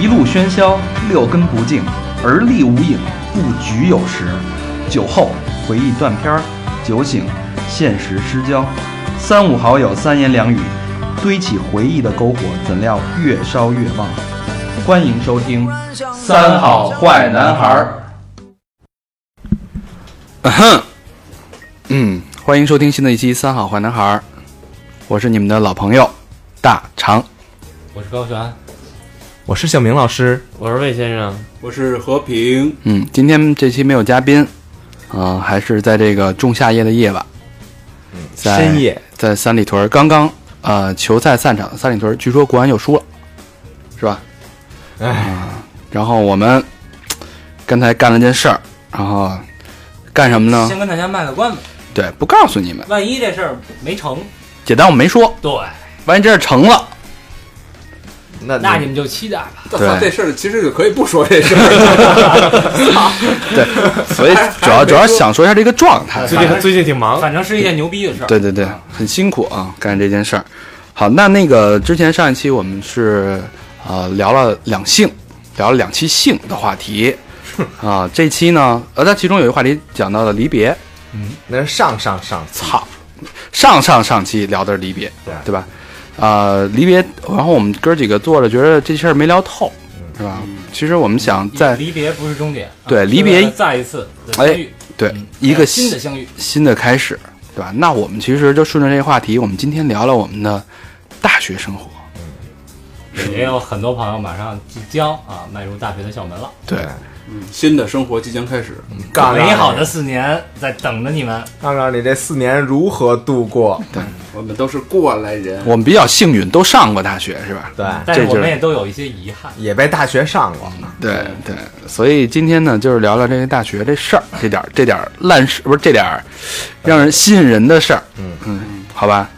一路喧嚣，六根不净，而立无影，不局有时。酒后回忆断片儿，酒醒现实失焦。三五好友三言两语，堆起回忆的篝火，怎料越烧越旺。欢迎收听《三好坏男孩儿》。嗯，欢迎收听新的一期《三好坏男孩》，我是你们的老朋友大长。我是高璇，我是小明老师，我是魏先生，我是和平，嗯，今天这期没有嘉宾，啊、还是在这个仲夏夜的夜晚，在深夜。在三里屯儿刚刚呃球赛散场，三里屯儿据说国安又输了，是吧？哎，然后我们刚才干了件事儿，然后干什么呢？先跟大家卖个关子，对，不告诉你们，万一这事儿没成，简单我没说，对，万一这事儿成了，那那你们就期待吧。对这事儿其实就可以不说这事儿，对，所以主要主要想说一下这个状态。最近最近挺忙，反正是一件牛逼的事儿。对对对，很辛苦啊，干这件事儿。好，那那个之前上一期我们是呃聊了两性，聊了两期性的话题 啊。这期呢，呃，它其中有一个话题讲到了离别，嗯那是上上上操，上上上期聊的是离别，对对吧？呃，离别，然后我们哥几个坐着，觉得这事儿没聊透，是吧？其实我们想在离别不是终点，啊对离别再一次的相遇，对嗯一个新的相遇。新的开始，对吧？那我们其实就顺着这个话题，我们今天聊聊我们的大学生活。也有很多朋友马上即将啊迈入大学的校门了，对，新的生活即将开始。杠美好的四年在等着你们。告诉，你这四年如何度过？对我们都是过来人，我们比较幸运，都上过大学，是吧？对，但是我们也都有一些遗憾。也被大学上过，对对，所以今天呢，就是聊聊这个大学这事儿，这点儿这点儿烂事，不是这点儿让人吸引人的事儿。嗯嗯，好吧。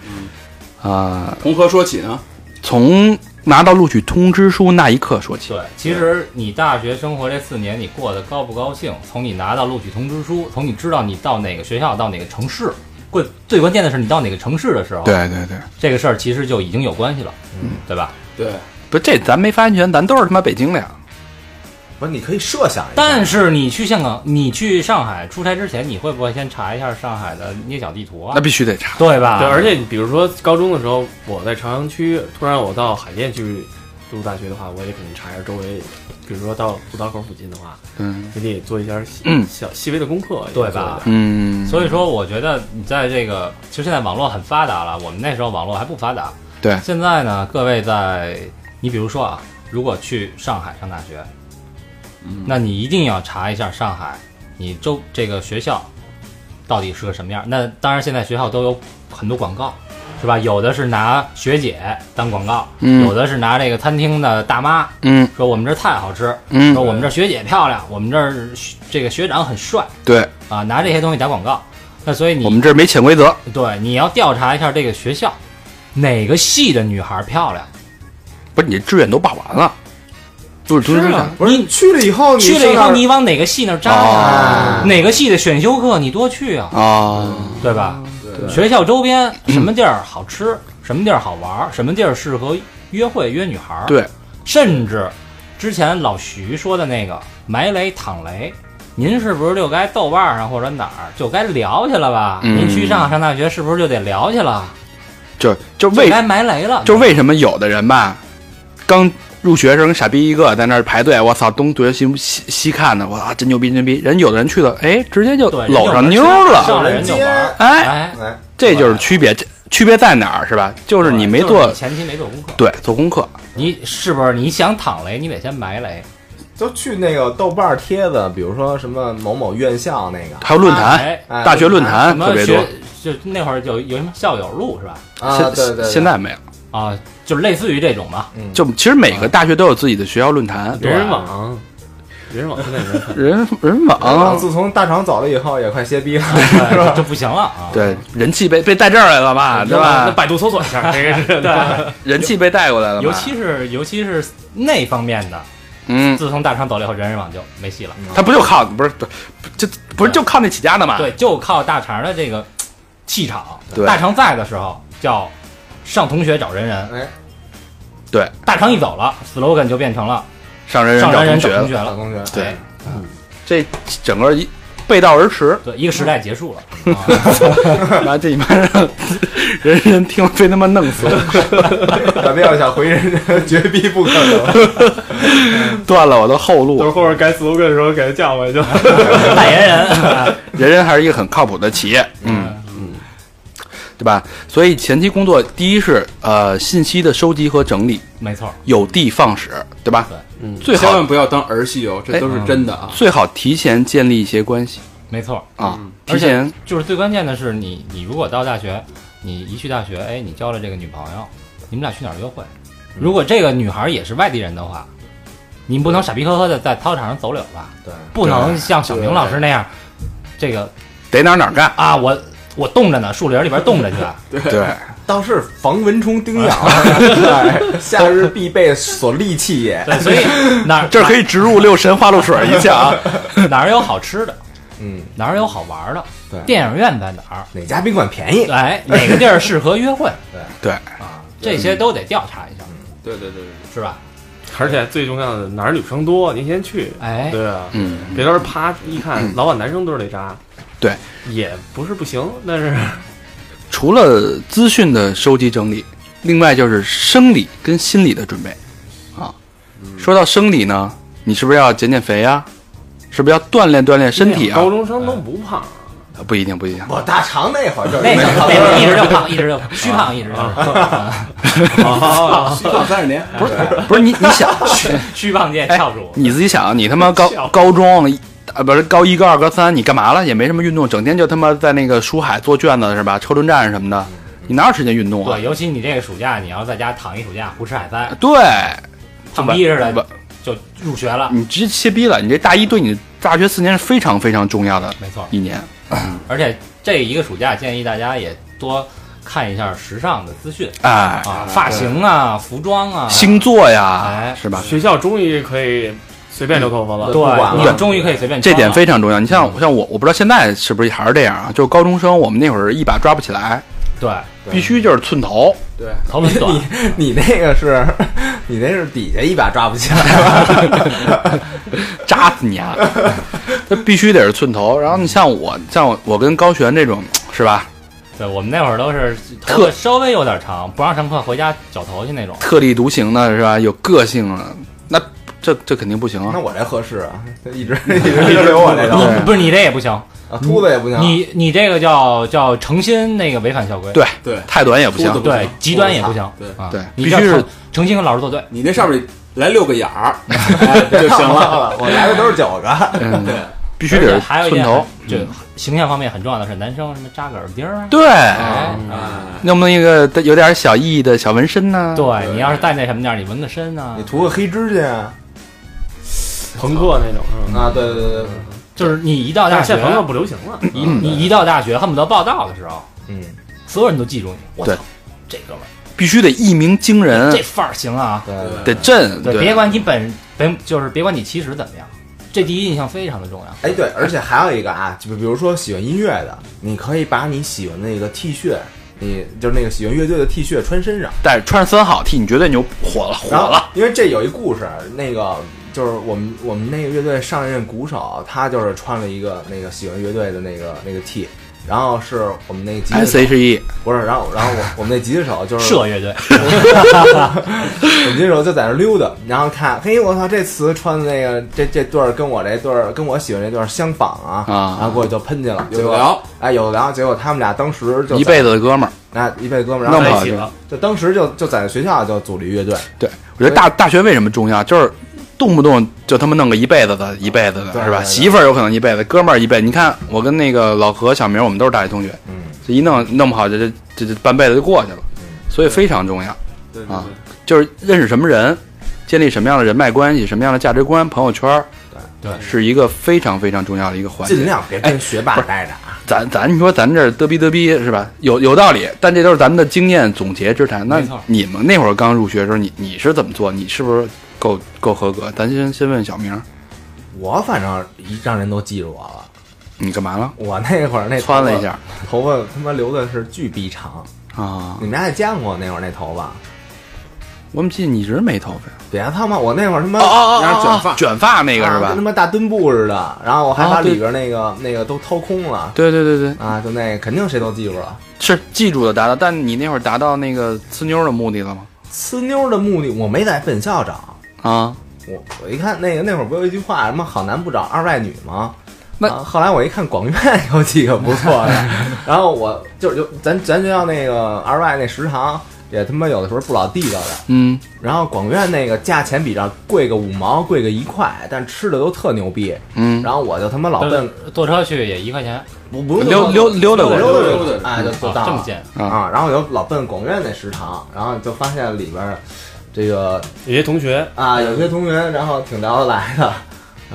啊、从何说起呢？从拿到录取通知书那一刻说起。对，其实你大学生活这四年，你过得高不高兴，从你拿到录取通知书，从你知道你到哪个学校，到哪个城市，关最关键的是你到哪个城市的时候，对对对，这个事儿其实就已经有关系了，嗯，对吧？对，不，这咱没发言权，咱都是他妈北京的呀。不是？你可以设想一下，但是你去香港，你去上海出差之前，你会不会先查一下上海的捏脚地图啊那？必须得查。对吧？对，而且你比如说高中的时候，我在朝阳区，突然我到海淀去读大学的话，我也肯定查一下周围，比如说到五道口附近的话，嗯你得做一下细、嗯小细微的功课，对吧嗯，所以说，我觉得你在这个，其实现在网络很发达了，我们那时候网络还不发达。对现在呢，各位在，你比如说啊，如果去上海上大学，那你一定要查一下上海，你周这个学校到底是个什么样。那当然，现在学校都有很多广告，是吧？有的是拿学姐当广告，嗯有的是拿这个餐厅的大妈嗯说我们这菜好吃，嗯说，我们这学姐漂亮，我们这儿这个学长很帅对啊，拿这些东西打广告。那所以你我们这儿没潜规则。对，你要调查一下这个学校，哪个系的女孩漂亮。不是你志愿都报完了，录取通知书上不是你去了以后，去了以后，你往哪个系那儿扎哪个系的选修课你多去啊，啊，对吧？学校周边什么地儿好吃，什么地儿好玩，什么地儿适合约会约女孩，，对，甚至之前老徐说的那个埋雷躺雷。您是不是就该豆瓣上或者哪儿就该聊去了吧？嗯您去上海上大学是不是就得聊去了？就就为就该埋雷了。就为什么有的人吧，刚入学时候跟傻逼一个在那儿排队，我操，东对西西西看的，我操，真牛逼真牛逼！人有的人去了，哎，直接就搂上妞了，上来人就玩儿，哎，这就是区别。这区别在哪儿是吧？就是你没做就是你前期没做功课，对做功课，你是不是你想躺雷，你得先埋雷？就去那个豆瓣帖子，比如说什么某某院校那个还有论坛，大学论坛特别多。就那会儿有有什么校友录是吧？啊，现对对对，现在没有，啊，就是类似于这种吧。嗯就其实每个大学都有自己的学校论坛，人人网，人人网现在也在。人人啊，网，自从大厂走了以后，也快歇逼了。是吧就不行了啊。对人气被被带这儿来了吧，对吧？那百度搜索一下，这个是对，人气被带过来了，尤其是尤其是那方面的，嗯，自从大厂走了以后，人人网就没戏了。他不就靠不是不就不是就靠那起家的嘛？对，就靠大肠的这个气场。大肠在的时候叫上同学找人人，哎，对，大肠一走了，slogan 就变成了上人人上人人找同学了，同学对。哎。这整个一背道而驰，对，一个时代结束了。啊妈这你妈让人人听了非他妈弄死我，咱们要想回人人，绝逼不可能。断了我的后都路。是。后边改 slogan 的时候给他降回去。代言人，人人还是一个很靠谱的企业，嗯。嗯，对吧？所以前期工作，第一是呃信息的收集和整理，没错，有的放矢，对吧？对嗯，最好千万不要当儿戏哦，这都是真的啊。最好提前建立一些关系没错。啊，而且提前就是最关键的是你，你如果到大学，你一去大学，哎，你交了这个女朋友，你们俩去哪儿约会？如果这个女孩也是外地人的话，你不能傻逼呵呵的在操场上走柳吧？对，不能像小明老师那样，这个得哪儿哪儿干，啊，我我冻着呢，树林里边冻着去。对，倒是防蚊虫叮咬，对 夏日必备所利器也。对，所以 哪儿这儿可以植入六神花露水一下啊，哪儿有好吃的，嗯，哪儿有好玩的，对电影院在哪儿？哪家宾馆便宜？哎，哪个地儿适合约会对对，啊？这些都得调查一下，对对对对，是吧？而且最重要的，哪儿女生多，您先去。哎，对啊，嗯，别到时候啪一看，老板男生都是得扎。对，也不是不行，但是 除了资讯的收集整理，另外就是生理跟心理的准备啊。说到生理呢，你是不是要减减肥呀？是不是要锻炼锻炼身体啊？高中生都不胖，啊不一定，不一定。我大肠那会儿就那那个一直就 胖，一直就胖虚胖，一直就 是虚胖三十年，不是不是你，你想，虚胖界翘楚。你自己想，你他妈高高中啊，不是高一、高二、高三，你干嘛了？也没什么运动，整天就他妈在那个书海做卷子是吧？车轮战什么的，你哪有时间运动啊对，？尤其你这个暑假，你要在家躺一暑假，胡吃海塞，对，胖逼似不的，就入学了。你直接切逼了。你这大一对你大学四年是非常非常重要的没错，一年。而且这一个暑假，建议大家也多看一下时尚的资讯哎，啊，发型啊，服装啊，星座呀哎，是吧？学校终于可以随便留头发了。对，你终于可以随便这点非常重要。你像像我，我不知道现在是不是还是这样啊？就是高中生，我们那会儿一把抓不起来，对，必须就是寸头。对，头很短，你你那个是，你那是底下一把抓不起来，扎死你啊！他必须得是寸头。然后你像我，像我，我跟高璇这种是吧？对我们那会儿都是特稍微有点长，不让上课回家绞头去那种。特立独行的是吧？有个性的，那这这肯定不行啊！那我这合适啊，一直一直 一直留我这你个，不是你这也不行，啊秃子也不行，你你这个叫叫诚心那个违反校规，对对太短也不行对，极端也不行，对啊，对你必须是这诚诚心跟老师作对，你那上面来六个眼儿就 就行了。我来的都是九个，嗯，对，必须得是而且还有一寸头点。就形象方面很重要的是，男生什么扎个耳钉儿啊，对，哎，弄不弄一个有点小意义的小纹身呢？对你要是戴那什么点儿，你纹个身啊你，涂个黑指甲朋克那种是吧？啊，对对对对，就是你一到大学但是现在，朋克不流行了。你你一到大学，恨不得报道的时候，嗯，所有人都记住你，我对操，这哥们儿必须得一鸣惊人这，范儿行啊，对对。得震。对，别管你本本就是别管你其实怎么样，这第一印象非常的重要。哎，对，而且还有一个啊，就比如说喜欢音乐的，你可以把你喜欢的那个 T 恤，你就是那个喜欢乐队的 T 恤穿身上，但是穿上三好 T，你绝对牛，火了，火然后了。因为这有一故事，那个就是我们我们那个乐队上一任鼓手，他就是穿了一个那个喜欢乐队的那个那个 T，然后是我们那个吉他 S H E 不是，然后然后我我们那吉他手就是社乐队，我们吉他手就在那溜达，然后看，嘿，我操，这词穿的那个这这对儿跟我这对儿跟我喜欢这对儿相仿啊，啊。然后过去就喷去了，结果有聊，哎有的聊，结果他们俩当时就一辈子的哥们儿。那一辈子哥们儿，然后一起了，就当时就就在学校就组了一乐队，对，我觉得大大学为什么重要，就是动不动就他妈弄个一辈子的，一辈子的是吧？媳妇儿有可能一辈子，哥们儿一辈子。你看我跟那个老何、小明，我们都是大学同学，嗯，这一弄弄不好，这这这这半辈子就过去了。所以非常重要，啊对对对，就是认识什么人，建立什么样的人脉关系，什么样的价值观，朋友圈儿，对是一个非常非常重要的一个环节。尽量别跟学霸待着啊，咱咱你说咱这儿嘚逼嘚逼是吧？有有道理，但这都是咱们的经验总结之谈。那你们那会儿刚入学的时候，你你是怎么做？你是不是够够合格？咱先先问小明。我反正一让人都记住我了，你干嘛了？我那会儿那头发窜了一，下头发他妈留的是巨逼长，啊你！们家也见过那会儿那头发？我怎么记得你一直没头发呀？别他妈，我那会儿他妈哦然后卷发卷发那个是吧啊跟他？妈大墩布似的，然后我还把里边那个、那个都掏空了对对对对，啊，就那肯定谁都记住了。是记住了达到，但你那会儿达到那个呲妞的目的了吗？呲妞的目的，我没在本校找，啊，我我一看那个那会儿不有一句话什么好男不找二外女吗？那啊后来我一看广院有几个不错的，然后我就就咱咱学校那个二外那食堂也他妈有的时候不老地道的，嗯，然后广院那个价钱比这贵个五毛，贵个一块，但吃的都特牛逼。嗯，然后我就他妈老奔，坐车去也一块钱，不不用溜溜溜达溜达溜达哎，就就啊到了这么贱，啊。然后我就老奔广院那食堂，然后就发现里边儿这个有些同学啊有些同学，然后挺聊得来的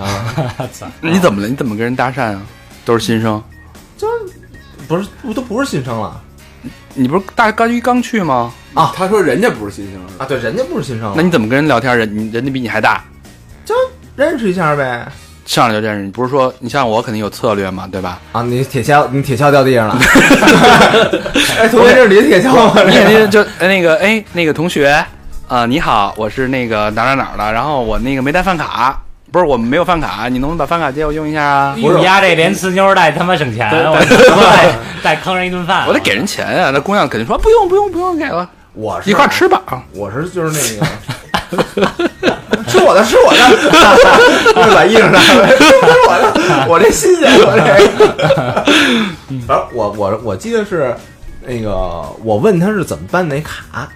啊，你怎么了？你怎么跟人搭讪啊？都是新生，就不是不都不是新生了你不是大刚一刚去吗？啊他说人家不是新生，啊？对，人家不是新生，那你怎么跟人聊天？人你人家比你还大，就认识一下呗。上来就认识。你不是说你像我肯定有策略嘛，对吧？啊，你铁锹，你铁锹掉地上了。哎，同学，这是你的铁锹吗？你肯定就哎那个哎那个同学啊、你好，我是那个哪儿哪儿哪儿的，然后我那个没带饭卡，不是我们没有饭卡，你能不能把饭卡借我用一下啊？你丫这连呲妞带他妈省钱，对我我再再坑人一顿饭，我得给人钱啊！那姑娘肯定说不用不用不用给了，我是一块吃吧。我是就是那个 吃我的，吃我的，又把衣裳拿回来，吃我的，我这新鲜，我这。反正我我我记得是那个，我问他是怎么办那卡，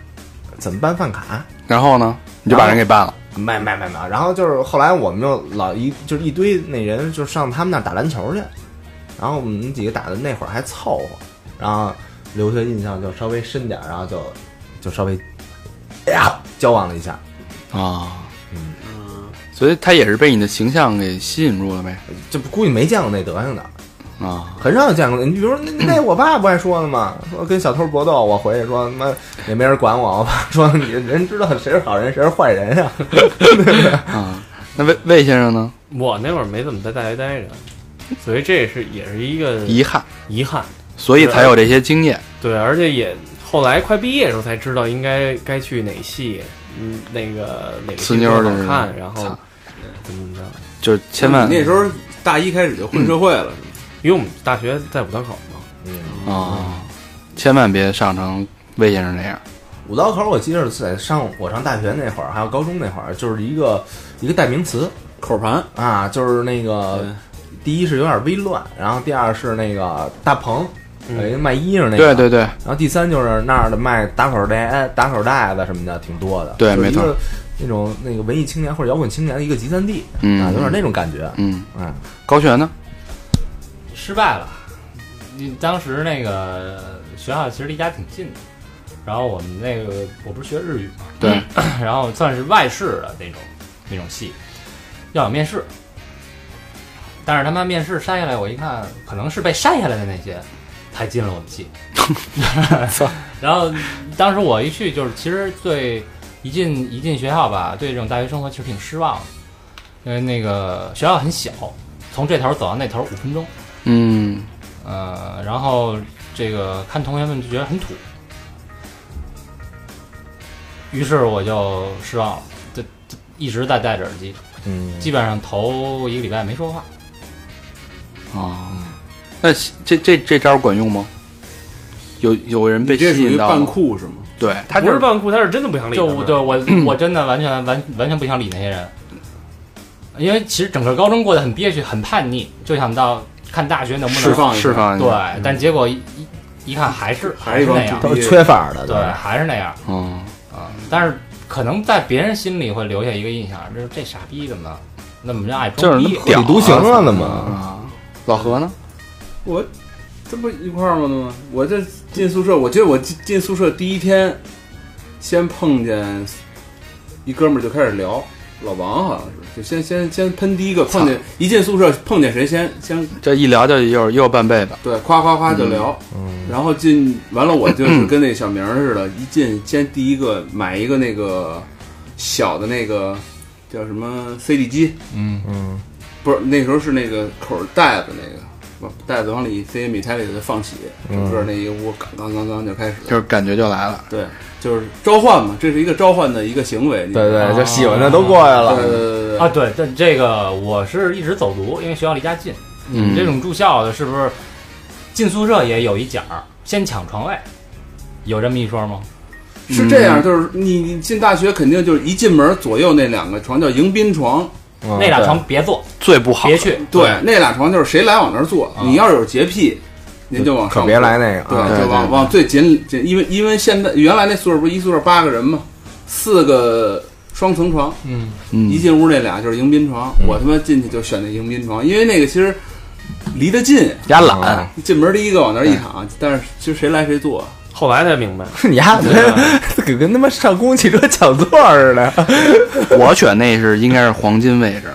怎么办饭卡。然后呢，你就把人给办了。没没没没，然后就是后来我们就老一就是一堆那人就上他们那儿打篮球去，然后我们几个打的那会儿还凑合，然后留下印象就稍微深点儿，然后就就稍微哎呀交往了一下，啊，嗯，所以他也是被你的形象给吸引住了呗。就估计没见过那德行的，啊，很少有见过。你比如说那那 我爸不爱说的吗？说跟小偷搏斗，我回去说他妈也没人管我，我爸说你人知道谁是好人谁是坏人呀、啊，那魏魏先生呢？我那会儿没怎么在大学待着，所以这也是也是一个遗憾，遗憾。所以才有这些经验。对，而且也后来快毕业的时候才知道应该该去哪系，嗯，那个哪个呲戏多妞的好看，然后怎么怎么着？就是千万你那时候大一开始就混社会了，是吗？因为我们大学在五道口嘛，嗯，啊，千万别上成魏先生那样。五道口我记得在上我上大学那会儿，还有高中那会儿，就是一个一个代名词。口盘，啊，就是那个第一是有点微乱，然后第二是那个大棚。一个卖衣裳那个，对对对，然后第三就是那儿的卖打口袋、打口袋子什么的，挺多的。对没错。就是那种那个文艺青年或者摇滚青年的一个集散地，嗯。啊，有点那种感觉。嗯，嗯，高璇呢？失败了。你当时那个学校其实离家挺近的，然后我们那个我不是学日语嘛，对，然后算是外事的那种那种系，要有面试。但是他妈面试筛下来，我一看，可能是被筛下来的那些才进了我们系。然后当时我一去，就是其实对一进一进学校吧，对这种大学生活其实挺失望的，因为那个学校很小，从这头走到那头五分钟。嗯，呃，然后这个看同学们就觉得很土，于是我就失望了，就就一直在戴着耳机，嗯，基本上头一个礼拜没说话。啊，那这这这招管用吗？有有人被你这属于扮吸引到吗？酷是吗？对他不就是扮酷，他是真的不想理他就们。对我我真的完全完完全不想理那些人，因为其实整个高中过得很憋屈，很叛逆，就想到看大学能不能释放一下释放一下，对，但结果一一一看还是还是那样，都是缺法的，对，还是那样。嗯，啊，但是可能在别人心里会留下一个印象，就是这傻逼怎么那么爱就是装逼？那么屌特立独行了呢嘛。啊。老何呢？我这不一块儿吗？都我这进宿舍，我记得我进进宿舍第一天，先碰见一哥们儿就开始聊，老王好像是，就先先先喷第一个，碰见一进宿舍碰见谁先先这一聊就又又半辈子。对夸夸夸就聊，嗯，然后进完了我就 是跟那小明儿似的，一进先第一个买一个那个小的那个叫什么 CD 机，嗯，嗯，不是那时候是那个口袋子那个把袋子往里塞米台里头放血，整个那一屋刚刚刚刚就开始，就是感觉就来了。对，就是召唤嘛，这是一个召唤的一个行为。对对，哦就喜欢的都过来了。对对对对啊，对，这这个我是一直走读，因为学校离家近。嗯你这种住校的，是不是进宿舍也有一讲儿，先抢床位？有这么一说吗？是这样，就是你你进大学肯定就是一进门左右那两个床叫迎宾床，嗯那俩床别坐，最不好，别去。对，那俩床就是谁来往那儿坐。啊你要是有洁癖，您就往上可别来那个。对，啊对对就往往最紧紧，因为因为现在原来那宿舍不是一宿舍八个人嘛，四个双层床，嗯，一嗯，进屋那俩就是迎宾床，我他妈进去就选那迎宾床，因为那个其实离得近，压啊懒，进门第一个往那儿一躺，但是其实谁来谁坐，后来才明白，你丫的 跟跟他妈上公共汽车抢座似的。我选那是应该是黄金位置，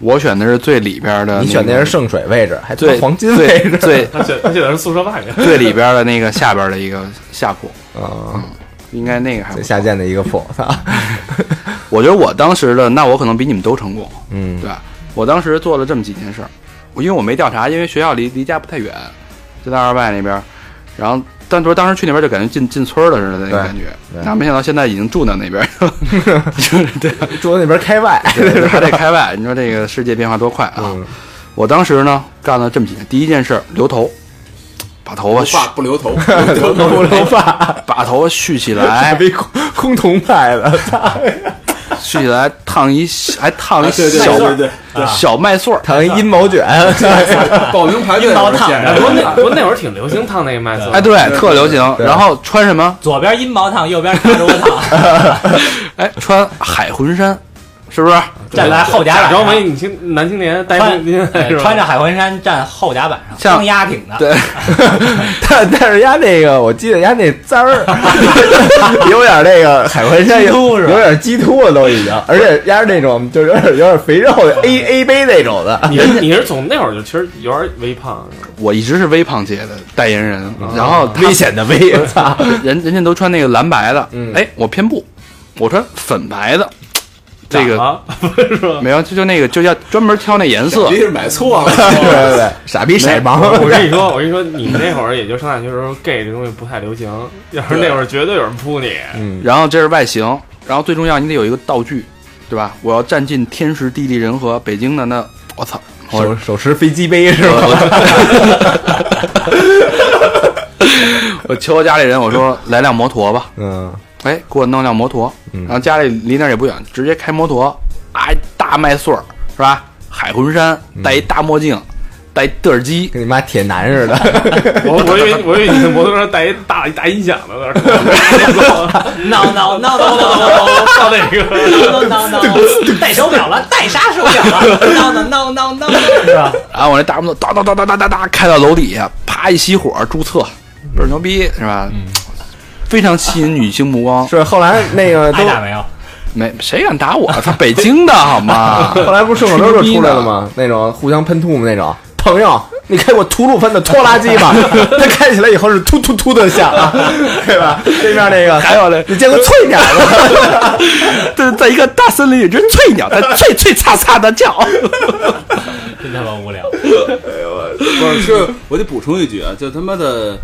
我选的是最里边的，你选的是圣水位置，还最黄金位置。最他选他选的是宿舍外面。最里边的那个下边的一个下铺，啊，应该那个还最下贱的一个铺，操。我觉得我当时的，那我可能比你们都成功，嗯对吧？我当时做了这么几件事儿，我因为我没调查，因为学校离离家不太远，就在二外那边，然后但说当时去那边就感觉进进村了似的那个感觉，对。但没想到现在已经住到那边了，就是对，住到那边开外。还得开外，你说这个世界变化多快啊！嗯。我当时呢干了这么几件，第一件事留头，把头发不 留头。不留头，头头发，把头发蓄起来，被空空同派的，操！蓄起来烫一还烫一小小麦穗儿，烫一阴毛卷，报名排队阴毛烫不过那那会儿挺流行烫那个麦穗，哎，对，特流行。然后穿什么？左边阴毛烫，右边胳膊烫，哎，穿海魂衫，是不是？站在后甲假板上，装为女青男青年，戴穿风巾，对是吧穿着海魂衫站后甲板上，像当压挺的。对，但但是压那个，我记得压那簪儿 有点那个海魂衫，有点鸡突了都已经，而且丫是那种就是有点有点肥肉的 A A 杯那种的。你是你是从那会儿就其实有点微胖，我一直是微胖界的代言人，然后危险的危，操！人人家都穿那个蓝白的嗯，哎，我偏不，我穿粉白的。这个？没有，就就那个就要专门挑那颜色你。是买错了，对对对，傻逼色盲。我跟你说，我跟你说，你们那会儿也就上大学时候，gay 这东西不太流行。要是那会儿，绝对有人扑你。嗯，然后这是外形，然后最重要你得有一个道具，对吧？我要占尽天时地利人和。北京的那我操，我手手持飞机杯是吧？我求我家里人，我说来辆摩托吧。嗯哎，给我弄辆摩托，嗯然后家里离那儿也不远，直接开摩托，啊，大麦穗儿是吧？海魂衫，戴一大墨镜，戴一对耳机，跟你妈铁男似的。我我以为我以为你的摩托车带一大大音响呢，在那儿闹闹闹闹闹放那个。闹闹闹，戴手表了，戴啥手表了？闹闹闹闹闹，是吧？然后我那大摩托哒哒哒哒哒哒哒开到楼底下，啪一熄火，注册，倍儿牛逼是吧？非常吸引女性目光。是后来那个 都挨打没有？没谁敢打我，他北京的 好吗？后来不是顺口溜就出来了吗？那种互相喷吐沫那种。朋友，你开过吐鲁番的拖拉机吧？它开起来以后是突突突的响，对吧？对面那个还有嘞，你见过翠鸟吗？对在一个大森林里，只翠鸟在翠翠擦擦的叫。真他妈无聊。不是，是我得补充一句啊，就他妈的，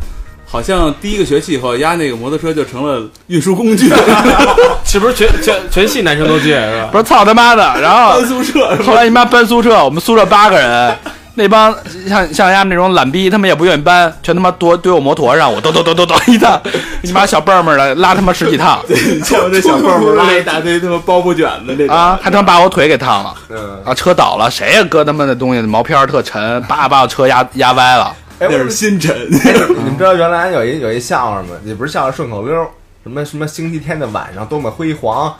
好像第一个学期以后，压那个摩托车就成了运输工具，是不是全全全系男生都借是吧？不是操他妈的！然后搬宿舍后来你妈搬宿舍，我们宿舍八个人，那帮像像丫们那种懒逼，他们也不愿意搬，全他妈堆堆我摩托上，我咚咚咚咚咚一趟，你妈小蹦们的拉他妈十几趟 像我这小蹦蹦拉一大堆他妈包不卷的那种啊，还他妈把我腿给烫了嗯，啊！车倒了，谁呀搁他妈的东西毛片儿特沉，叭把我车压压歪了。哎，那是新陈。你们知道原来有一有一笑话吗？也不是笑话，顺口溜儿，什么什么星期天的晚上多么辉煌。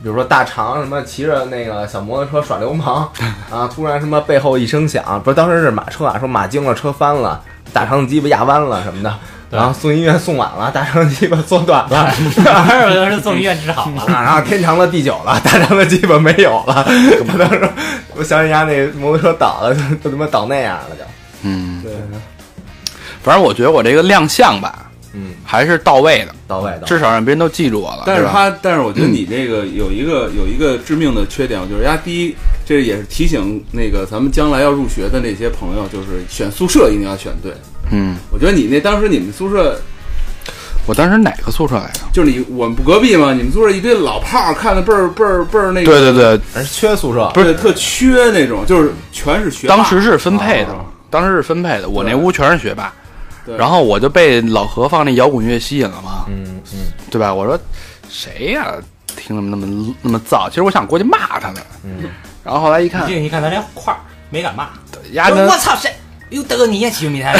比如说大肠什么骑着那个小摩托车耍流氓啊，突然什么背后一声响，不是当时是马车啊，说马惊了，车翻了，大肠的鸡巴压弯了什么的，然后送医院送晚了，大肠的鸡巴缩短了，还有的是送医院治好了。啊，然后天长了地久了，大肠的鸡巴没有了。我当时我想起家那摩托车倒了，就他妈倒那样了就。嗯，对，反正我觉得我这个亮相吧，嗯，还是到位的，到位的，至少让别人都记住我了，但是吧？他，但是我觉得你这个有一个有一个致命的缺点，我觉得人家第一，这也是提醒那个咱们将来要入学的那些朋友，就是选宿舍一定要选对。嗯，我觉得你那当时你们宿舍我当时哪个宿舍来着？就是你我们不隔壁嘛？你们宿舍一堆老炮儿，看的倍儿倍儿倍儿那个，对对对，人缺宿舍，不是特缺那种，就是全是学霸。当时是分配的啊，当时是分配的。我那屋全是学霸，对然后我就被老何放那摇滚乐吸引了嘛，嗯嗯。对吧？我说谁呀、听那么那么那么燥？其实我想过去骂他们，嗯，然后后来一看进，去一看他连块儿没敢骂，压根我操谁？又德你也起迷台，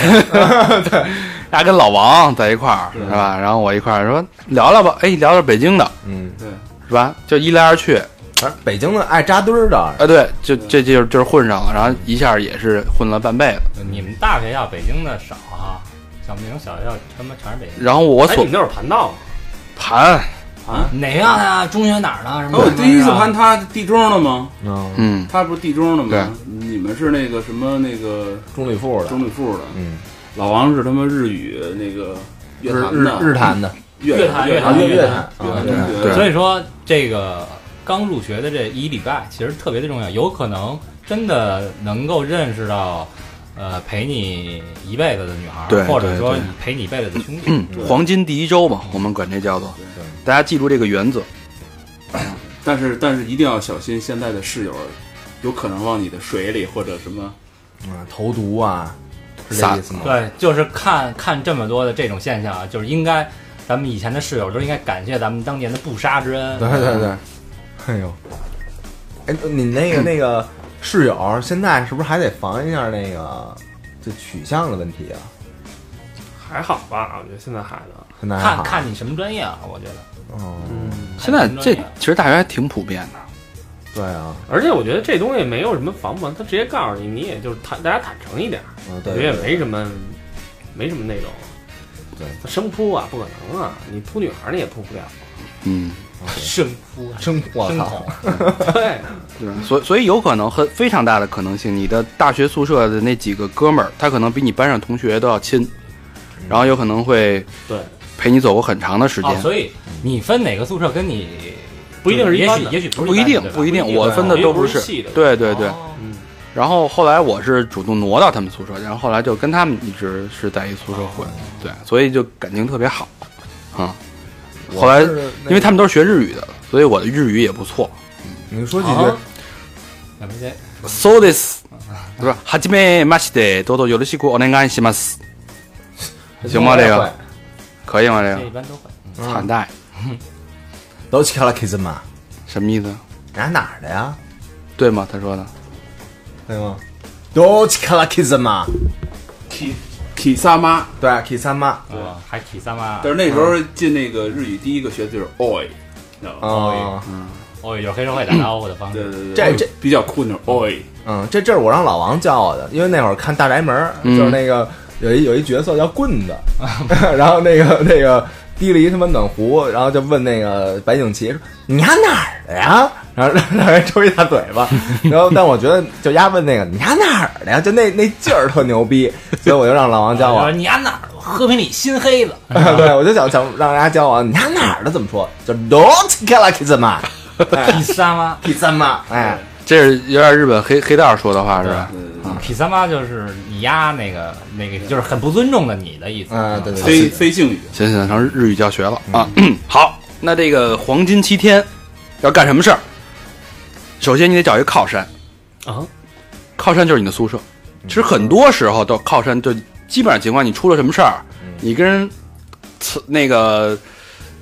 丫跟老王在一块儿是吧？然后我一块儿说聊聊吧，哎，聊聊北京的。嗯，对，是吧？就一来二去，反正北京的爱扎堆儿的，啊，对，就这就是就是混上了，然后一下也是混了半辈子。你们大学校北京的少啊，像我们那种小学校他妈全是北京。然后我哎，所你们那会儿盘道吗？盘，哪个的呀？中学哪儿的？什么？哎，我第一次盘他地中的吗？嗯，嗯，他不是地中的对吗？你们是那个什么那个中立富的，中立富的，嗯，老王是他妈日语那个乐日日坛的日坛的，乐坛乐乐坛乐乐坛乐坛啊乐坛中学所以说这个刚入学的这一礼拜其实特别的重要，有可能真的能够认识到，呃，陪你一辈子的女孩或者说你陪你一辈子的兄弟。嗯，黄金第一周嘛，我们管这叫做，大家记住这个原则。但是但是一定要小心，现在的室友有可能往你的水里或者什么。啊，投毒啊，是这意思吗？对，就是看看这么多的这种现象啊，就是应该咱们以前的室友都应该感谢咱们当年的不杀之恩。对对对，哎呦，哎，你那个 那个室友现在是不是还得防一下那个这取向的问题啊？还好吧，我觉得现在孩子，现在还好。看看你什么专业啊，我觉得。哦，嗯，现在这其实大学还挺普遍的。对啊，而且我觉得这东西没有什么防不防，他直接告诉你，你也就是坦大家坦诚一点，嗯，我觉得也对。对对没什么，没什么那种，对，生扑啊，不可能啊，你扑女孩儿你也扑不了，嗯，生夫真我操生恐，对，对，所以所以有可能很非常大的可能性，你的大学宿舍的那几个哥们儿，他可能比你班上同学都要亲，然后有可能会对。陪你走过很长的时间。啊，所以你分哪个宿舍跟你不一定是一也般的。许也许不是不一定不一定，我分的对都不是。对对对。哦。嗯，然后后来我是主动挪到他们宿舍，然后后来就跟他们一直是在一宿舍混，对，所以就感情特别好，啊、后来我是那因为他们都是学日语的，所以我的日语也不错。你说几句啊那不行， So this，不是，はじめまして、どうぞよろしくお願いします。行吗？这个可以吗？这这一个般都会。惨带都去了 kiss 嘛，什么意思？人家哪儿的呀？对吗？他说的。对吗？都去了 kiss 嘛， K K 萨妈，对，kiss 妈，对，还体三嘛但，是那时候进那个日语第一个学的就是 oi，知道吗？哦，哦，就是黑社会打招呼的方式。对对对，这这比较酷那种 oi，嗯，这这是我让老王教我的，因为那会儿看《大宅门》，嗯。就是那个有一有一角色叫棍子，然后那个那个提了一他妈暖壶，然后就问那个白景琦说：“你家哪儿的呀？”然后让人抽一大嘴巴，然后但我觉得就丫问那个你家哪儿的呀，就那那劲儿特牛逼，所以我就让老王教我你家哪儿？和平里心黑子。对我就想想让人家教我，你家哪儿的怎么说？就 Don't get like it 嘛，体三妈，第三嘛，哎，这是有点日本黑黑道说的话是吧？对对对体三八就是你丫那个那个，就是很不尊重的你的意思。啊，对对对，非非敬语，行行，成日语教学了啊。好，那这个黄金七天要干什么事儿？首先你得找一个靠山，啊，靠山就是你的宿舍。其实很多时候都靠山，就基本上情况，你出了什么事儿，你跟人那个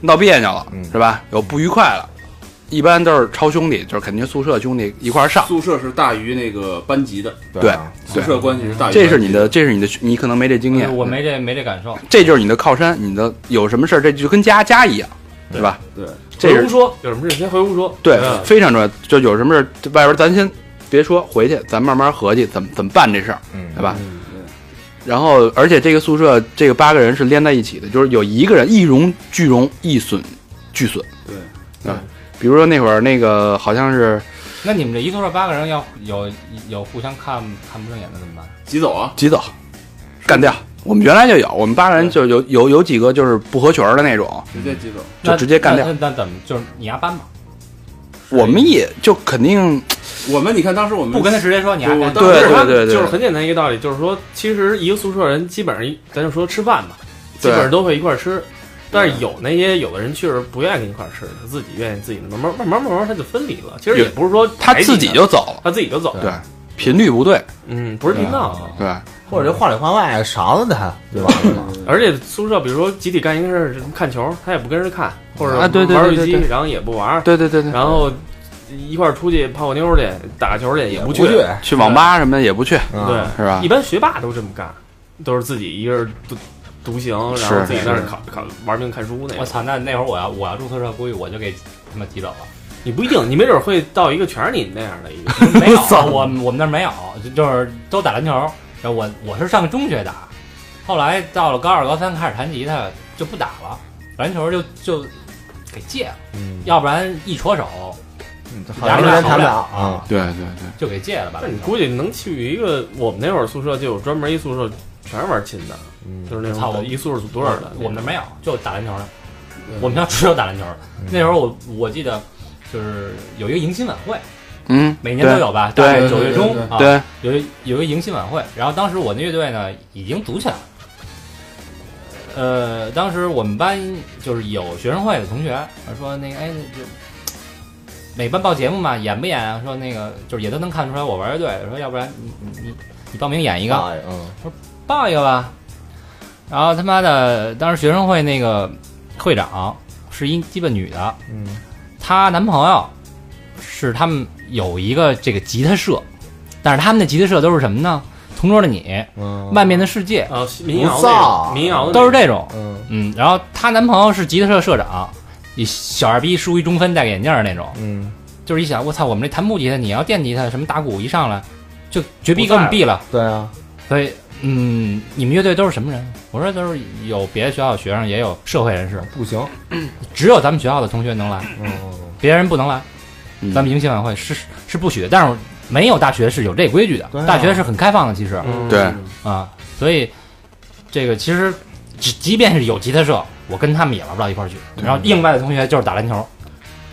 闹别扭了，嗯是吧？有不愉快了，一般都是超兄弟，就是肯定宿舍兄弟一块儿上。宿舍是大于那个班级的，对。啊宿舍关系是大于班级这是你的，这是你的，你可能没这经验，我没这没这感受。这就是你的靠山，你的有什么事儿，这就跟家家一样，对。吧？对，这屋说，有什么事先回屋说，对嗯，非常重要。就有什么事儿，这外边咱先别说，回去咱慢慢合计怎么怎么办这事儿，嗯。对吧？嗯。然后，而且这个宿舍这个八个人是连在一起的，就是有一个人一荣俱荣，一损俱损。对，比如说那会儿那个好像是那你们这一宿舍八个人要有有互相看看不顺眼的怎么办？挤走啊，挤走，干掉，我们原来就有，我们八个人就有有有几个就是不合群儿的那种，直接挤走。就直接干掉那那那怎么就是你丫搬吧？我们也就肯定我们你看当时我们不跟他直接说你丫干不对对对对就是很简单一个道理，就是说，其实一个宿舍人基本上一，咱就说吃饭吧，基本上都会一块儿吃。但是有那些有的人确实不愿意跟你一块儿吃，他自己愿意自己慢慢慢慢慢慢他就分离了。其实也不是说他自己就走了，他自己就走了，对，频率不对，嗯，不是频道。对，或者就话里话外勺子他，对吧？而且宿舍比如说集体干一个事儿，什么看球，他也不跟着看，或者啊对对对玩游戏对对，然后也不玩，对对对对，然后一块儿出去泡个妞去，打个球去也不去，不去，去。网吧什么的也不去，嗯对，是吧？一？般学霸都这么干，都是自己一个人独独行，然后自己在那儿是考考玩命看书那种。我操，那那会儿我要我要住宿舍，估计我就给他们挤走了。你不一定，你没准会到一个全是你那样的一个。没有，我我们那儿没有，就就是都打篮球。然后我我是上中学打，后来到了高二高三开始弹吉他就不打了，篮球就就给戒了，嗯，要不然一戳手好长时间谈不了啊。对对对，就给戒了吧那。你估计能去一个，我们那会儿宿舍就有专门一宿舍全是玩琴的，嗯就是那操我种一宿舍组队儿的。我们那儿没有，就打篮球的。我们家只有打篮球的。那时候我我记得就是有一个迎新晚会，嗯，每年都有吧？大概九月中对啊，对，有一有一个迎新晚会，然后当时我那乐队呢已经组起来了。呃，当时我们班就是有学生会的同学说那个哎，就每班报节目嘛，演不演啊？说那个就是也都能看出来我玩乐队，说要不然你你你你报名演一个，啊嗯，报一个吧。然后他妈的，当时学生会那个会长是一鸡巴女的，嗯，她男朋友是他们有一个这个吉他社，但是他们的吉他社都是什么呢？同桌的你，嗯外面的世界，啊，民谣民谣的都是这种。嗯嗯，然后她男朋友是吉他社社长，一小二逼梳一中分戴个眼镜儿那种，嗯，就是一想，我操，我们这弹木吉他，你要电吉他，什么打鼓一上来就绝逼给我们毙了。对啊，所以，嗯，你们乐队都是什么人？我说都是有别的学校的学生，也有社会人士，不行，只有咱们学校的同学能来，嗯别人不能来。嗯。咱们迎新晚会是是不许的，但是没有大学是有这规矩的，啊。大学是很开放的，其实。嗯。对。啊，所以这个其实即即便是有吉他社，我跟他们也玩不到一块儿去。然后另外的同学就是打篮球，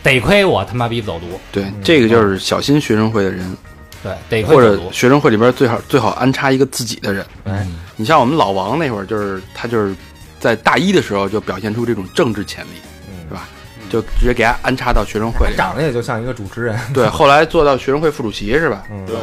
得亏我他妈逼走读，对，这个就是小心学生会的人，对，得或者。学生会里边最好最好安插一个自己的人。哎，你像我们老王那会儿，就是他就是在大一的时候就表现出这种政治潜力，嗯是吧？就直接给他安插到学生会里。长得也就像一个主持人，对，后来做到学生会副主席是吧？嗯对，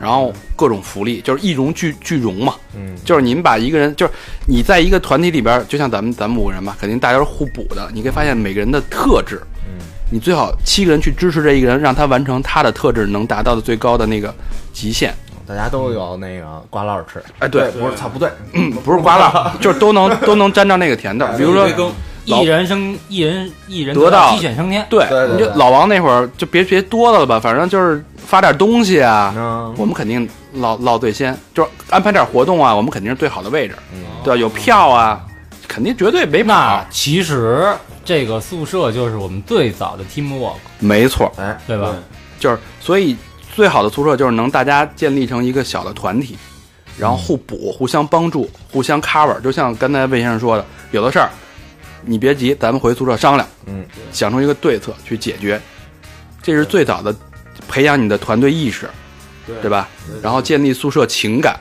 然后各种福利，就是一荣俱俱荣嘛。嗯就是你们把一个人，就是你在一个团体里边，就像咱们咱们五个人吧，肯定大家是互补的。你可以发现每个人的特质，嗯你最好七个人去支持这一个人，让他完成他的特质能达到的最高的那个极限。大家都有那个瓜烙吃，哎，对，不是操不对，不是瓜烙，就是都能都能沾着那个甜头。比如说，一人生一人一人得到鸡犬升天，对，你就老王那会儿就别别多的了吧，反正就是发点东西啊，嗯。我们肯定落落最先，就是安排点活动啊，我们肯定是最好的位置，嗯。对吧？有票啊，肯定绝对没那跑，其实这个宿舍就是我们最早的 teamwork，没错，哎，对吧？就是所以最好的宿舍就是能大家建立成一个小的团体，然后互补、互相帮助、互相 cover。就像刚才魏先生说的，有的事儿你别急，咱们回宿舍商量，嗯，想出一个对策去解决，这是最早的培养你的团队意识，对。对吧？然后建立宿舍情感，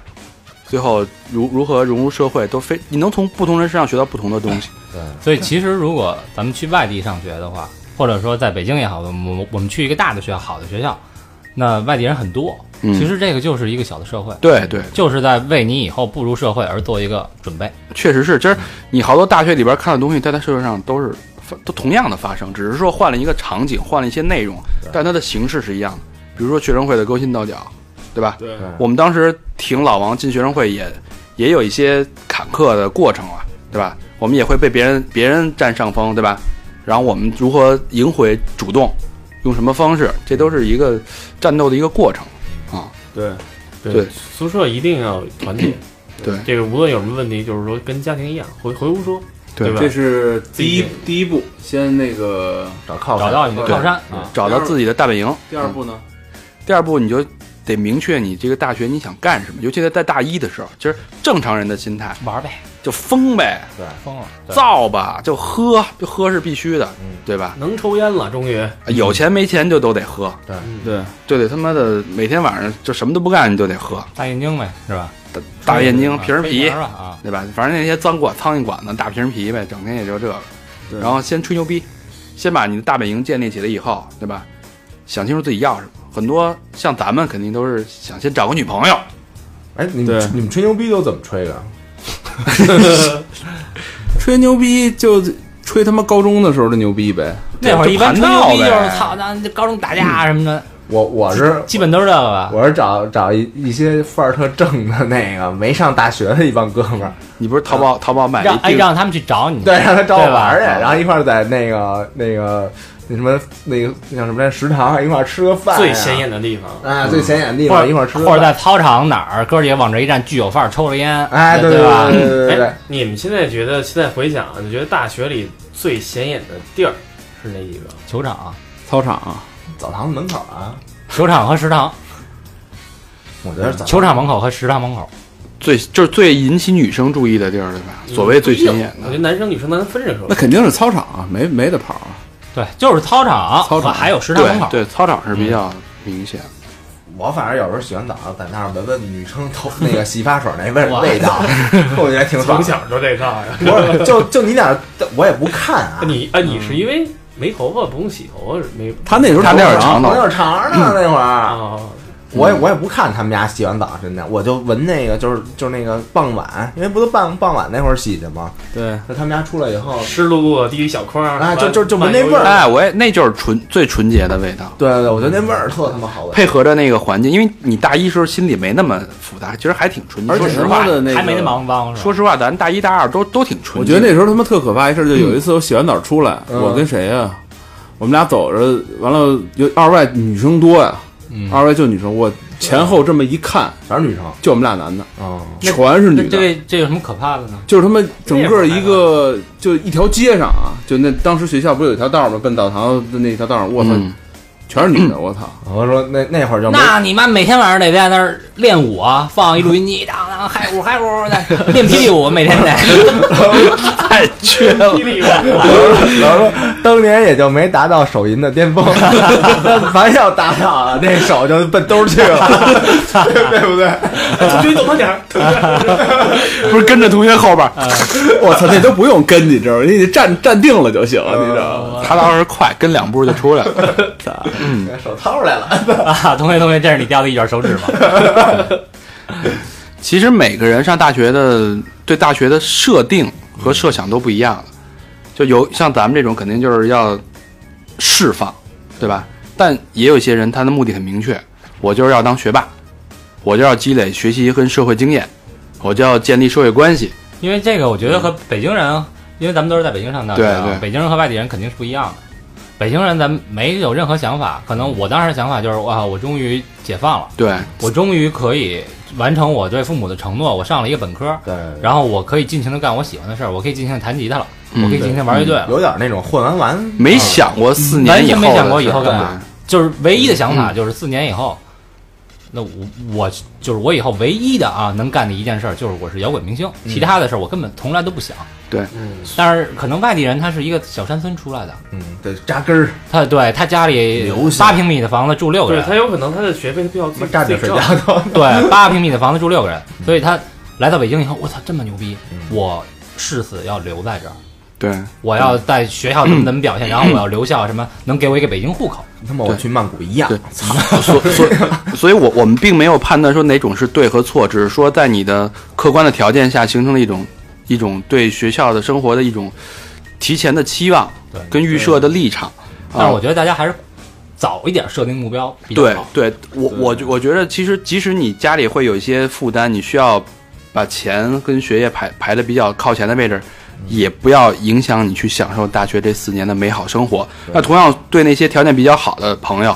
最后如如何融入社会，都非你能从不同人身上学到不同的东西。对，所以其实如果咱们去外地上学的话，或者说在北京也好，我们我们去一个大的学校、好的学校，那外地人很多。嗯其实这个就是一个小的社会，对对，就是在为你以后步入社会而做一个准备。确实是，就是你好多大学里边看的东西，在它社会上都是都同样的发生，只是说换了一个场景，换了一些内容，但它的形式是一样的。比如说学生会的勾心斗角，对吧？对我们当时挺老王进学生会也也有一些坎坷的过程啊，对吧？我们也会被别人别人占上风，对吧？然后我们如何赢回主动，用什么方式，这都是一个战斗的一个过程啊。对对宿舍一定要团结。对这个无论有什么问题，就是说跟家庭一样，回回屋说，对吧？这是第一第一步，先那个找靠山找到你的靠山啊，找到自己的大本营。第二步呢？第二步，你就得明确你这个大学你想干什么，尤其是在大一的时候，就是正常人的心态玩呗，就疯呗，对疯了，造吧，就喝，就喝是必须的，对吧？能抽烟了，终于有钱没钱就都得喝，对对，就得他妈的每天晚上就什么都不干你就得喝，大眼睛呗，是吧？大大眼睛啊皮儿皮啊，对吧？反正那些脏管苍蝇馆子大瓶皮呗，整天也就这个。然后先吹牛逼，先把你的大本营建立起来以后，对吧？想清楚自己要什么。很多像咱们肯定都是想先找个女朋友，哎，你们你们吹牛逼都怎么吹的？吹牛逼就吹他妈高中的时候的牛逼呗。那会儿一般就吹牛逼就是操，那高中打架什么的，我我是基本都是这个吧。我是找找一一些范儿特正的那个没上大学的一帮哥们儿，你不是淘宝淘宝买的让哎让他们去找你，对，让他找我玩儿去，啊然后一块儿在那个那个那什么那个那叫什么来食堂一块儿吃个饭呀，最显眼的地方。啊，最显眼的地方一块儿吃，或者在操场哪儿，哥儿几个往这一站，巨有范儿，抽着烟，哎，对对吧？对对对对哎，你们现在觉得，现在回想，你觉得大学里最显眼的地儿是哪几个？球场、操场啊，澡堂子门口啊，球场和食堂，我觉得球场门口和食堂门口，最就是最引起女生注意的地儿，对吧？所谓最显眼的，我觉得男生女生能分着说那。肯定是操场啊，没没得跑啊。对，就是操场，操场还有食堂门口。对对，操场是比较明显。我反正有时候洗完澡在那儿闻闻女生头那个洗发水那味哇味道，我觉得挺爽从。小就这套呀。不是，就就你俩，我也不看啊。你啊，你是因为没头发不用洗头发是没他那时候他那会儿长那会儿长呢，那会儿啊？我也我也不看他们家洗完澡，真的，我就闻那个，就是就是那个傍晚，因为不都傍傍晚那会儿洗的吗？对，就他们家出来以后，湿漉漉的滴一小筐儿，啊就就就闻那味儿哎，我也那就是纯最纯洁的味道，对对对，我觉得那味儿特他妈好闻。配合着那个环境，因为你大一时候心里没那么复杂，其实还挺纯洁。而且说实话，的那个还没那么肮脏？说实话，咱大一大二都都挺纯我。觉得那时候他妈特可怕一事，就有一次我洗完澡出来，嗯我跟谁呀、我们俩走着，完了有二外女生多呀、嗯。二位就女生，我前后这么一看，全是女生。就我们俩男的，哦，全是女的，那这这有什么可怕的呢？就是他妈整个一个就一条街上啊，就那当时学校不是有一条道吗？奔澡堂的那条道上，我操，嗯全是女的，我操！我说那那会儿就那你妈每天晚上得在那儿练舞啊，放一录音机，当当嗨舞嗨舞的 练霹雳舞，每天得。太缺了。老说当年也就没达到手淫的巅峰，凡要达到了，那手就奔兜儿去了，对不对？同学走慢点儿。不是跟着同学后边儿，我操，那都不用跟，你知道吗？你得站站定了就行了，你知道吗？他倒是快，跟两步就出来了。手掏出来了，啊，同学同学，这是你掉的一卷手指吗？其实每个人上大学的对大学的设定和设想都不一样的，就有像咱们这种肯定就是要释放，对吧？但也有一些人他的目的很明确，我就是要当学霸，我就要积累学习跟社会经验，我就要建立社会关系。因为这个，我觉得和北京人，因为咱们都是在北京上大学啊，对对北京人和外地人肯定是不一样的。北京人咱们没有任何想法，可能我当时想法就是哇，我终于解放了，对，我终于可以完成我对父母的承诺，我上了一个本科，对，然后我可以尽情的干我喜欢的事儿，我可以尽情的弹吉他了，嗯我可以尽情地玩乐队。了。有点那种混完完没想过四年以后的完全没想过以后干嘛。就是唯一的想法就是四年以后，那我我就是我以后唯一的啊能干的一件事儿就是我是摇滚明星，其他的事儿我根本从来都不想。对，但是可能外地人他是一个小山村出来的，嗯，对，扎根儿，他对他家里八平米的房子住六个人，对他有可能他的学费他比较自己站着睡觉都，对八平米的房子住六个人，所以他来到北京以后，我操这么牛逼，我誓死要留在这儿。对，我要在学校怎么怎么表现，然后我要留校什么，能给我一个北京户口。他妈我去曼谷一样对，所所所以我我们并没有判断说哪种是对和错，只是说在你的客观的条件下形成了一种一种对学校的生活的一种提前的期望对跟预设的立场。但是我觉得大家还是早一点设定目标比较对好。对，我我我觉得其实即使你家里会有一些负担，你需要把钱跟学业排排的比较靠前的位置，也不要影响你去享受大学这四年的美好生活。那同样对那些条件比较好的朋友，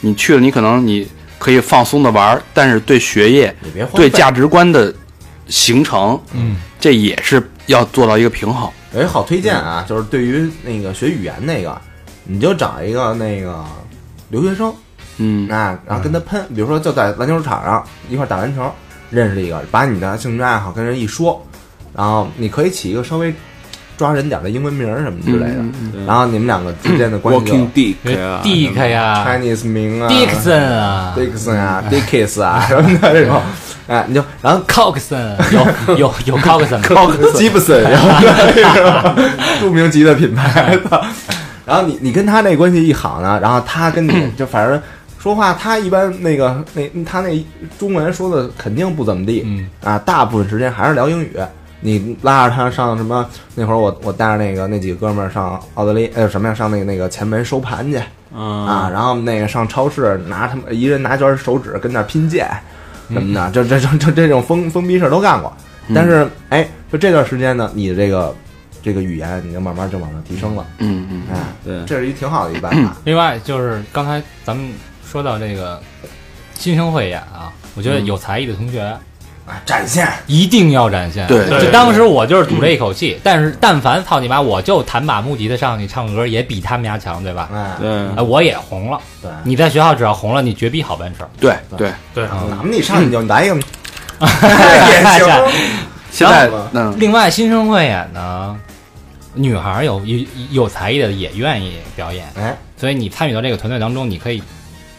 你去了，你可能你可以放松的玩儿，但是对学业。对价值观的形成，嗯，这也是要做到一个平衡。有一好推荐啊，就是对于那个学语言那个，你就找一个那个留学生，嗯啊，然后跟他喷，比如说就在篮球场上一块儿打篮球，认识一个，把你的兴趣爱好跟人一说，然后你可以起一个稍微抓人点儿的英文名儿什么之类的，然后你们两个之间的关系就 Walking Dick 呀 Dick 呀。Chinese 名啊，Dickson 啊，Dickson 啊 Dickies 啊 什么的这种，哎，你就然后 Coxon 有有有 Coxon 吗吉普森，然后 是吧？著名级的品牌。然后你你跟他那关系一好呢，然后他跟你 就反正说话，他一般那个那他那中文说的肯定不怎么地，嗯。啊，大部分时间还是聊英语。你拉着他上什么？那会儿我我带着那个那几个哥们儿上澳大利亚，呃什么呀？上那个那个前门收盘去啊，啊，然后那个上超市拿他们一人拿卷手指跟那儿拼剑什么的，这这这这这种疯疯逼事儿都干过。但是哎，就这段时间呢，你的这个这个语言你就慢慢就往上提升了，嗯嗯哎，对，这是一挺好的一办法。另外就是刚才咱们说到这个新生汇演啊，我觉得有才艺的同学啊，展现一定要展现。对就当时我就是赌这一口气，但是但凡操你妈，我就弹把木吉他上去唱歌，也比他们家强，对吧？哎，对哎，我也红了。对，你在学校只要红了，你绝逼好办事儿。对对，对，哪么你上去就来一个，也也行。现在行嗯另外，新生汇演呢，女孩儿有有有才艺的也愿意表演，哎，所以你参与到这个团队当中，你可以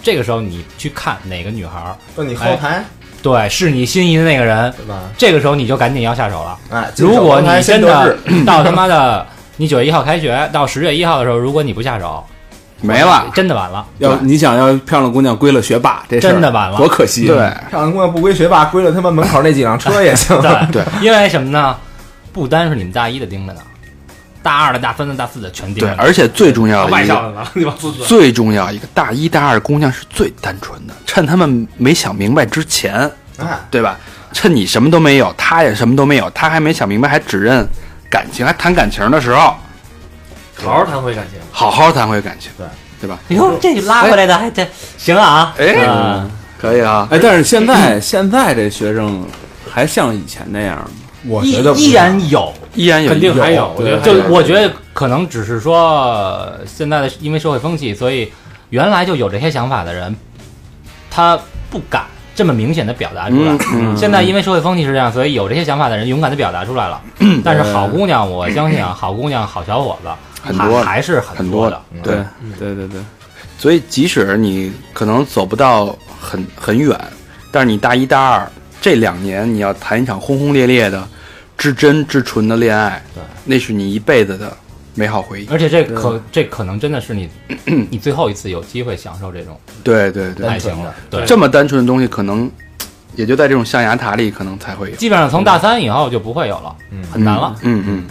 这个时候你去看哪个女孩儿，就你后台对，是你心仪的那个人，对吧？这个时候你就赶紧要下手了。哎，如果你真的 到他妈的你九月一号开学，到十月一号的时候，如果你不下手，没了，真的晚了，要你想要漂亮姑娘归了学霸，这事真的晚了多可惜。对，漂亮姑娘不归学霸，归了他妈门口那几辆车也行。对 对，因为什么呢？不单是你们大一的盯着呢，大二的、大三的、大四的全盯对，着。而且最重要的外一个，最重要一个，大一大二姑娘是最单纯的，趁他们没想明白之前，哎，对吧？趁你什么都没有，他也什么都没有，他还没想明白，还只认感情，还谈感情的时候，好好谈回感情。好好谈回感情，对对吧？哟，这拉回来的还这行啊！哎嗯可以啊，哎，但是现在 现在这学生还像以前那样吗？我觉得依然有，依然有肯定还有，我觉得就我觉得可能只是说呃现在的因为社会风气，所以原来就有这些想法的人，他不敢这么明显的表达出来。嗯嗯现在因为社会风气是这样，所以有这些想法的人勇敢的表达出来了。但是好姑娘，我相信啊，好姑娘、好小伙子很多还还是很多的。对，对对对，所以即使你可能走不到很很远，但是你大一大二这两年你要谈一场轰轰烈烈的、至真至纯的恋爱，对，那是你一辈子的美好回忆。而且这可这可能真的是你 你最后一次有机会享受这种对对对，爱情了。对，这么单纯的东西，可能也就在这种象牙塔里，可能才会有。基本上从大三以后就不会有了，很难了。嗯嗯，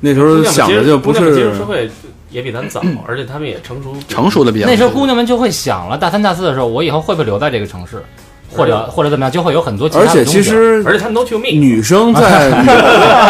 那时候想的就不是社会也比咱早，而且他们也成熟成熟的比较那时候姑娘们就会想了，大三大四的时候，我以后会不会留在这个城市，或者或者怎么样，就会有很多其他而且的东西其实而且他们都去过密女生在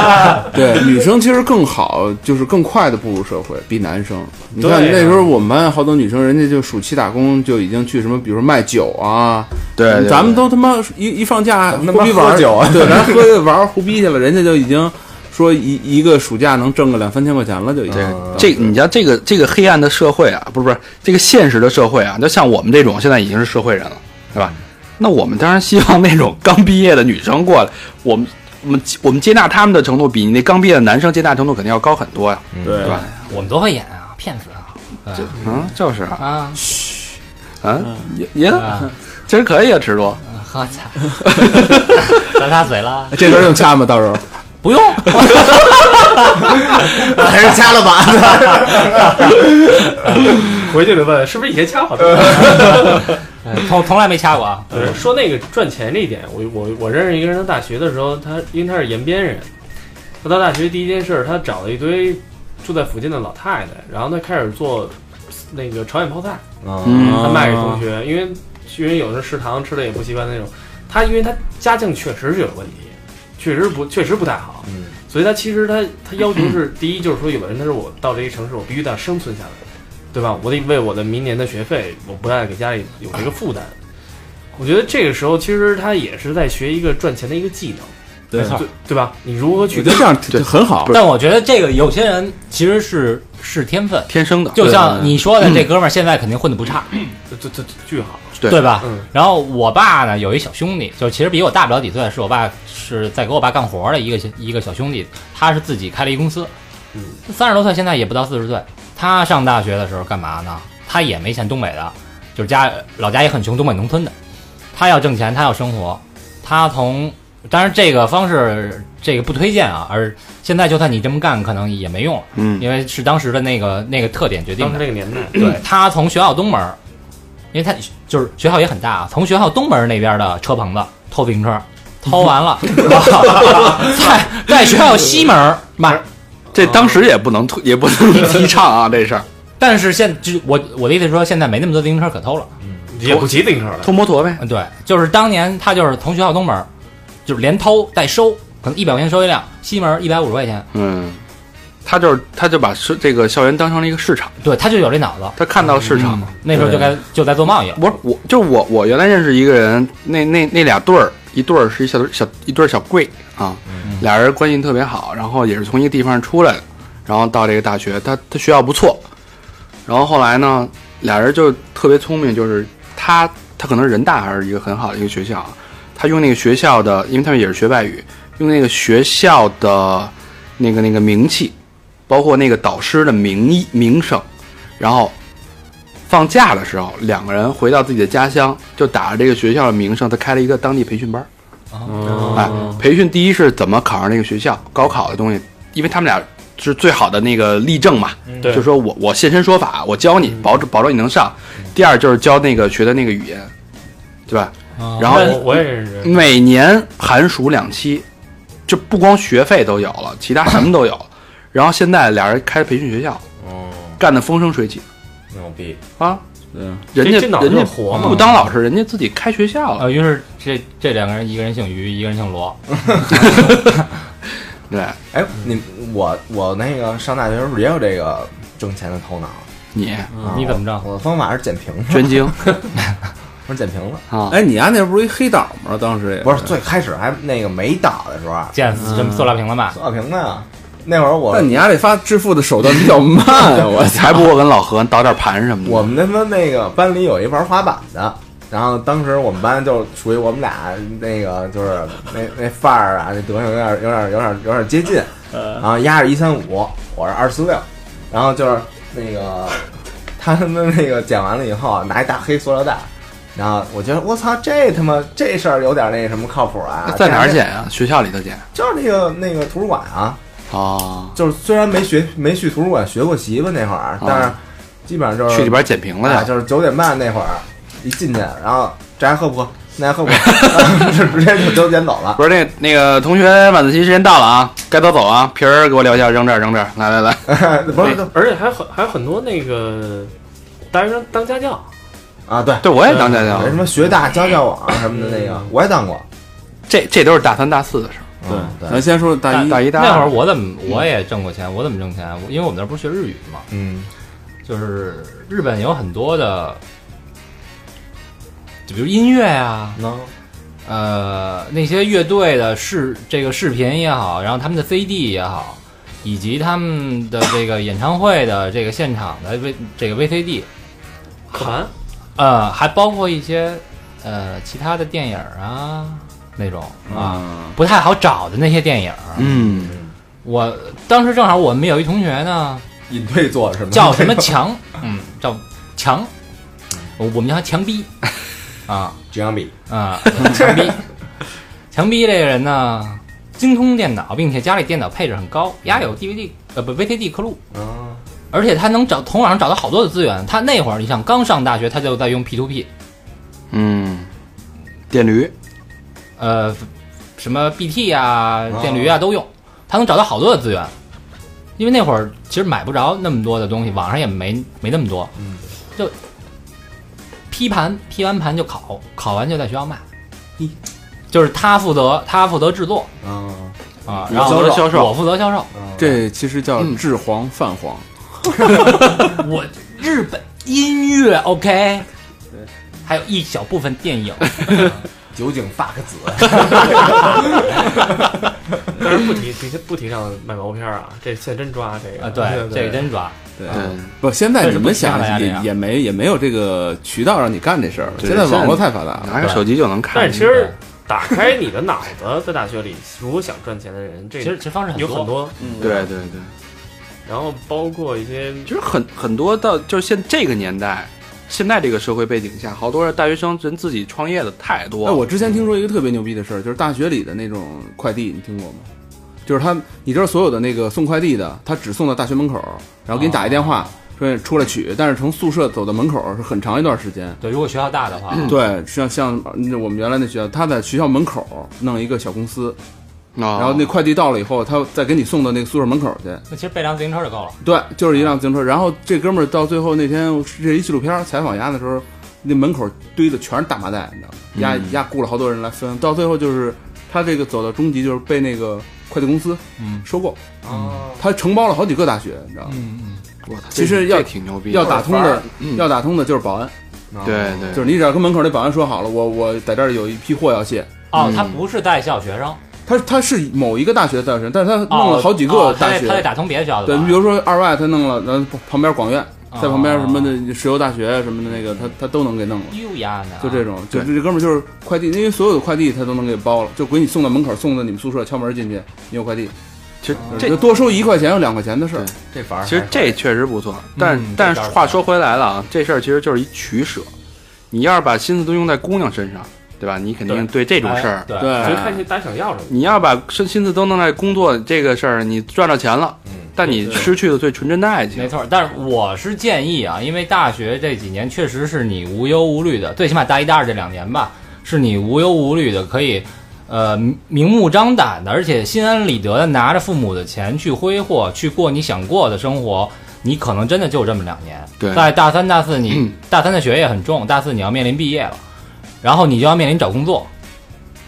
对女生其实更好，就是更快的步入社会，比男生。你看对那时候我们班好多女生，人家就暑期打工就已经去什么，比如说卖酒啊，对对对咱们都他妈一一放假咱们他妈胡逼玩喝酒啊对，咱喝玩胡逼去了，人家就已经说一一个暑假能挣个两三千块钱了，就已经。这你像这个这个黑暗的社会啊，不是不是这个现实的社会啊，就像我们这种现在已经是社会人了，对吧？那我们当然希望那种刚毕业的女生过来，我们我们我们接纳他们的程度比你那刚毕业的男生接纳程度肯定要高很多呀，对对吧？我们多会演啊，骗子啊！就嗯，就是啊，嘘，啊也也啊其实可以啊，尺度。喝彩，咱擦嘴了，这段用掐吗？到时候不用，还是掐了吧。回去得问是不是以前掐好的。哎从从来没掐过啊。呃，说那个赚钱这一点，我我我认识一个人，他大学的时候，他因为他是延边人，他到大学第一件事，他找了一堆住在附近的老太太，然后他开始做那个朝鲜泡菜，嗯他卖给同学，因为因为有的食堂吃的也不习惯那种，他因为他家境确实是有问题，确实不确实不太好，嗯所以他其实他他要求是第一就是说，有的人他说我到这一城市，我必须得生存下来，对吧？我得为我的明年的学费，我不再给家里有这个负担。我觉得这个时候其实他也是在学一个赚钱的一个技能，对没错对对吧？你如何去我觉得这样就很好。但我觉得这个有些人其实是是天分，天生的，就像你说的，这哥们儿现在肯定混的不差，这这这巨好，对对吧？嗯然后我爸呢有一小兄弟，就其实比我大不了几岁，是我爸是在给我爸干活的一个一个小兄弟，他是自己开了一公司，嗯，三十多岁，现在也不到四十岁。他上大学的时候干嘛呢？他也没钱，东北的，就是家老家也很穷，东北农村的。他要挣钱，他要生活，他从当然这个方式这个不推荐啊，而现在就算你这么干，可能也没用，嗯，因为是当时的那个那个特点决定的当时。那个年代，对他从学校东门儿，因为他就是学校也很大啊，从学校东门儿那边的车棚子偷自行车，偷完了，在在学校西门儿卖。这当时也不能推，也不能提倡啊，这事儿。但是现就我我的意思是说，现在没那么多自行车可偷了。也不骑自行车了，偷摩托呗，嗯，对，就是当年他就是从学校东门，就是连偷带收，可能一百块钱收一辆，西门一百五十块钱。嗯，他就是他就把是这个校园当成了一个市场，对，他就有这脑子。他看到市场嘛。那时候就该就在做贸易了。不是我，就我我原来认识一个人，那那那俩对儿，一对儿是一小小一对儿小贵啊，俩人关系特别好，然后也是从一个地方出来的，然后到这个大学，他他学校不错，然后后来呢，俩人就特别聪明，就是他他可能是人大还是一个很好的一个学校，他用那个学校的，因为他们也是学外语，用那个学校的那个那个名气，包括那个导师的名义名声，然后放假的时候，两个人回到自己的家乡，就打着这个学校的名声，他开了一个当地培训班儿。哎，培训第一是怎么考上那个学校，高考的东西，因为他们俩是最好的那个例证嘛，对就说我我现身说法，我教你，保证保证你能上。第二就是教那个学的那个语言，对吧？然后我我也认识，每年寒暑两期，就不光学费都有了，其他什么都有。然后现在俩人开培训学校，哦，干得风生水起牛逼！啊！对，人家人家活嘛不当老师，人家自己开学校了。啊，于是这这两个人，一个人姓于，一个人姓罗。对，哎，你我我那个上大学时候也有这个挣钱的头脑。你啊你怎么着我的方法是捡瓶子，捐精 我是捡瓶子。啊！哎，你家那不是一黑岛吗？当时也不是最开始还那个没岛的时候啊，见什么塑料瓶了吧？塑料瓶子呀。那会儿我那你丫这发致富的手段比较慢啊！我操，还不如跟老何倒点盘什么的。我们他妈那个班里有一玩滑板的，然后当时我们班就属于我们俩那个就是那那范儿啊，那德行有点有点有点有点接近，然后压着一三五，我是二四六，然后就是那个他们那个捡完了以后，拿一大黑塑料袋。然后我觉得我操，这他妈这事儿有点那什么靠谱啊！在哪儿捡啊？学校里头捡就是那个那个图书馆啊，啊，就是虽然没学没去图书馆学过习吧那会儿，但是基本上就是去里边捡瓶子。就是九点半那会儿一进去，然后这还喝不喝？那还喝不喝？就直接就就捡走了。不是那那个同学晚自习时间到了啊，该走走啊，瓶儿给我留下，扔这儿扔这儿，来来来，不是而且还很还有很多那个大学生当家教，啊，对，对我也当家教有，什么学大家教网什么的那个，我也当过。这这都是大三大四的事儿。嗯咱，先说大一，大一大那会儿，我怎么我也挣过钱？我怎么挣钱？因为我们那儿不是学日语嘛，嗯。就是日本有很多的，就比如音乐啊，能呃，那些乐队的视这个视频也好，然后他们的 CD 也好，以及他们的这个演唱会的这个现场的 V 这个 VCD，韩。呃，还包括一些呃其他的电影啊那种啊啊，不太好找的那些电影。嗯，我当时正好我们有一同学呢，隐退做什么？叫什么强，嗯，叫强，我我们叫他强逼，啊。这样比啊，强逼，强逼这个人呢，精通电脑，并且家里电脑配置很高，丫有 DVD 呃不 VCD 刻录，啊，而且他能找从网上找到好多的资源。他那会儿你想刚上大学，他就在用 P to P，嗯，电驴，呃，什么 BT 啊、电驴啊都用，他能找到好多的资源。因为那会儿其实买不着那么多的东西，网上也没没那么多，嗯。就批盘，批完盘就考，考完就在学校卖，就是他负责他负责制作。啊，啊，你然后负责销售。我负责销售。这其实叫制黄泛黄。我日本音乐 OK，还有一小部分电影，酒井 fuck 子，但是不提提不提倡卖毛片儿啊，这现在真抓这个啊，对，这个真抓。对对，不，现在你们想也也没也没有这个渠道让你干这事儿了。现在网络太发达了，拿个手机就能看。但是其实打开你的脑子，在大学里，如果想赚钱的人，这其实其实方式很有很多，对对对，然后包括一些其实很很多到就是现这个年代，现在这个社会背景下，好多大学生人自己创业的太多哎，我之前听说一个特别牛逼的事儿，就是大学里的那种快递，你听过吗？就是他，你知道所有的那个送快递的，他只送到大学门口，然后给你打一电话，说出来取，但是从宿舍走到门口是很长一段时间。对，如果学校大的话，对，像像我们原来那学校，他在学校门口弄一个小公司，然然后那快递到了以后，他再给你送到那个宿舍门口去。那其实备辆自行车就够了。对，就是一辆自行车。然后这哥们儿到最后那天这一纪录片采访丫的时候，那门口堆的全是大麻袋，你知道吗？丫嗯丫雇了好多人来分，到最后就是他这个走到终极，就是被那个快递公司嗯。收购，哦，他承包了好几个大学，你知道吗？嗯嗯，我操其实要挺牛逼的，要打通的，嗯。要打通的就是保安，对对，就是你只要跟门口那保安说好了，我我在这儿有一批货要卸。哦，嗯。他不是在校学生，他他是某一个大学的大学生，但是他弄了好几个大学，得他得打通别的学校的对。你比如说二外他弄了，然后旁边广院，在旁边什么哦的石油大学什么的那个，他他都能给弄了。就这种，就这哥们儿就是快递，因为所有的快递他都能给包了，就给你送到门口，送到你们宿舍，敲门进去，你有快递，其实就这多收一块钱有两块钱的事儿。这反而其实这确实不错，但嗯但话说回来了啊，这事儿其实就是一取舍。你要是把心思都用在姑娘身上，对吧？你肯定对这种事儿哎，对，看你大家想要什么。你要把身心思都弄在工作这个事儿，你赚到钱了，嗯但你失去了最纯真的爱情没。错。但是我是建议啊，因为大学这几年确实是你无忧无虑的，最起码大一、大二这两年吧，是你无忧无虑的，可以。呃，明目张胆的，而且心安理得的拿着父母的钱去挥霍，去过你想过的生活，你可能真的就这么两年。对在大三、大四你，嗯大三的学业很重，大四你要面临毕业了，然后你就要面临找工作，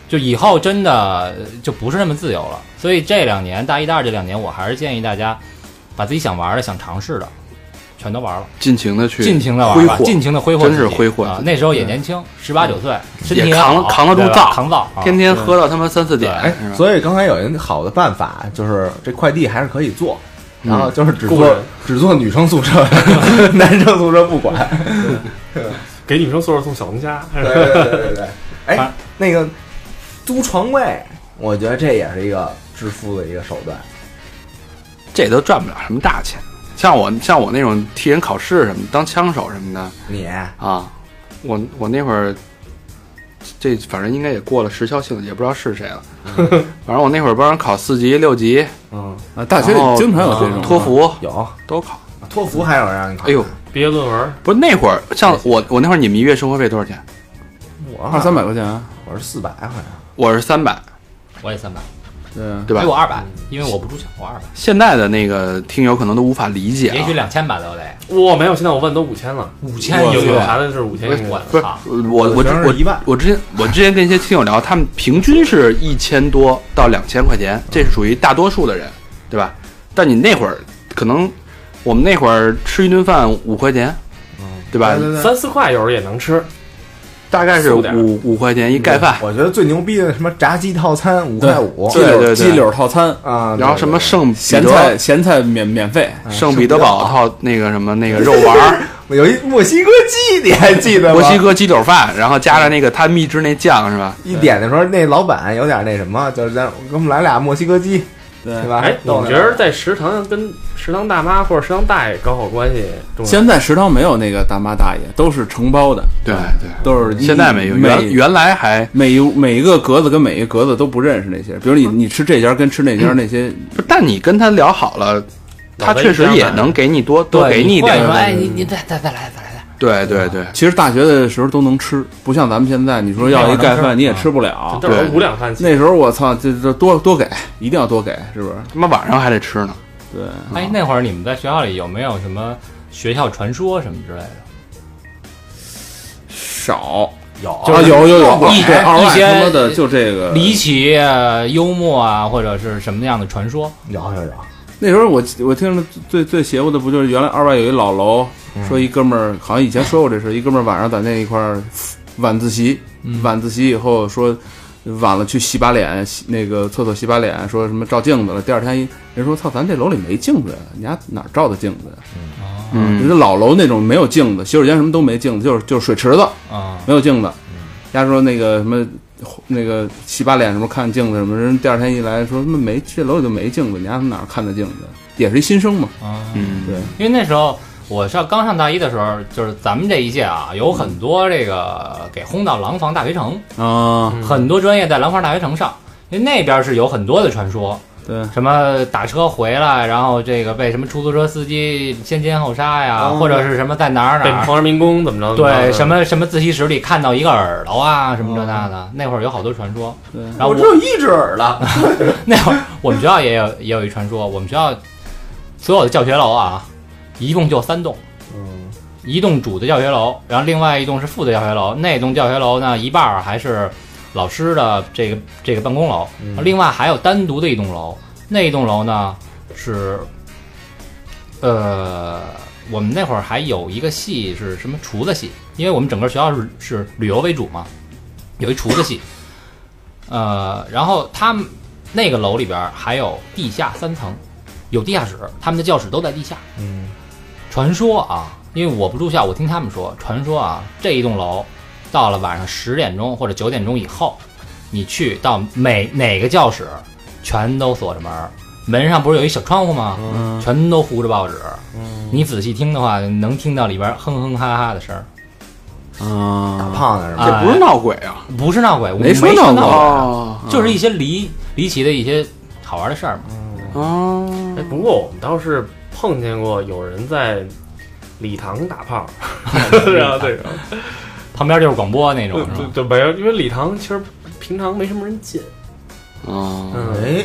就以后真的呃就不是那么自由了。所以这两年，大一、大二这两年，我还是建议大家把自己想玩的、想尝试的，全都玩了，尽情的去尽情的玩吧，挥霍，尽情的挥霍真自己，是挥霍啊那时候也年轻，十八九岁，身体也扛好扛得住造扛造，啊。天天喝到他妈三四点，哎所以刚才有一个好的办法，就是这快递还是可以做，然后就是只做只做女生宿舍，男生宿舍不管。给女生宿舍送小龙虾，对对对对对。哎，那个租床位，我觉得这也是一个致富的一个手段。这都赚不了什么大钱。像我像我那种替人考试什么，当枪手什么的你啊，我我那会儿，这反正应该也过了时效性，也不知道是谁了。反正我那会儿帮人考四级、六级，嗯啊，大学里经常有这种托福有都考。托福还有人让你考？哎呦，毕业论文不是那会儿，像我我那会儿，你们一月生活费多少钱？我二三百块钱，我是四百好像。我是三百，我也三百，对，对吧？给，？我二百，因为我不住校，我二百，现在的那个听友可能都无法理解啊。也许。两千吧都得，我没有，现在我问都五千了，五千有有一个月，查的是五千我，不是，我我我一万，我之前我之前跟一些听友聊，他们平均是一千多到两千块钱，这是属于大多数的人，对吧？但你那会儿可能我们那会儿吃一顿饭五块钱，对吧？对对对。三四块有时候也能吃。大概是五五五块钱一盖饭，我觉得最牛逼的什么炸鸡套餐五块五。鸡对对对。柳鸡柳套餐，啊，然后什么圣咸菜咸菜免免费，圣彼得堡套那个什么那个肉丸儿，有一墨西哥鸡，你 还记得吗？墨西哥鸡柳饭，然后加上那个他秘制那酱是吧？一点的时候，那老板有点那什么，就是咱给我们来俩墨西哥鸡，对。对吧？哎，你逗着们觉得在食堂跟食堂大妈或者食堂大爷搞好关系重要？现在食堂没有那个大妈大爷，都是承包的，对对，都是现在没有，原每原来还每一每一个格子跟每一个格子都不认识那些，比如你你吃这家跟吃那家那些，不，但你跟他聊好了，他确实也能给你多多给你一点哎，你你再再再来再来再来，对对对，其实大学的时候都能吃，不像咱们现在，你说要一盖饭你也吃不了。这都是对五两饭。那时候我操，这这多多给，一定要多给，是不是？他妈晚上还得吃呢。对，哎，那会儿你们在学校里有没有什么学校传说什么之类的？少有啊有有有，一对二外一些他妈的就这个离奇、呃幽默啊，或者是什么样的传说？有有有，那时候我我听着最最邪乎的不就是原来二外有一老楼，说一哥们儿好像以前说过这事，一哥们儿晚上在那一块儿晚自习晚自习以后说晚了去洗把脸，洗那个厕所洗把脸，说什么照镜子了。第二天一人说操，咱这楼里没镜子呀，你家哪儿照的镜子呀？嗯人家老楼那种没有镜子，洗手间什么都没镜子，就是就是水池子啊，没有镜子。人家说那个什么那个洗把脸什么看镜子什么，人第二天一来说那没这楼里就没镜子，你家哪儿看的镜子？也是一新生嘛，啊，嗯，对，因为那时候我上刚上大一的时候，就是咱们这一届啊，有很多这个给轰到廊坊大学城，啊，很多专业在廊坊大学城上，因为那边是有很多的传说，对，什么打车回来，然后这个被什么出租车司机先奸后杀呀，或者是什么在哪儿哪儿。被皇上民工怎么着？对，什么什么自习室里看到一个耳朵啊，什么这那的，那会儿有好多传说。对然后我我只有一只耳朵，那会儿我们学校也有也有一传说，我们学校所有的教学楼啊，一共就三栋，嗯，一栋主的教学楼，然后另外一栋是副的教学楼。那栋教学楼呢，一半儿还是老师的这个这个办公楼，另外还有单独的一栋楼。那一栋楼呢是，呃，我们那会儿还有一个系是什么厨子系，因为我们整个学校是是旅游为主嘛，有一厨子系。呃，然后他们那个楼里边还有地下三层，有地下室，他们的教室都在地下。嗯，传说啊，因为我不住校，我听他们说，传说啊，这一栋楼到了晚上十点钟或者九点钟以后，你去到每哪个教室，全都锁着门，门上不是有一小窗户吗？嗯，全都糊着报纸。你仔细听的话，能听到里边哼哼哈哈的声儿，大啊，胖子是吧？啊这不是闹鬼啊！不是闹鬼，我没说闹鬼啊，哦就是一些离离奇的一些好玩的事儿嘛。哦，哎，不过我们倒是碰见过有人在礼堂打炮，然后对，旁边就是广播那种，是吧？就没有，因为礼堂其实平常没什么人进。哦，嗯，哎，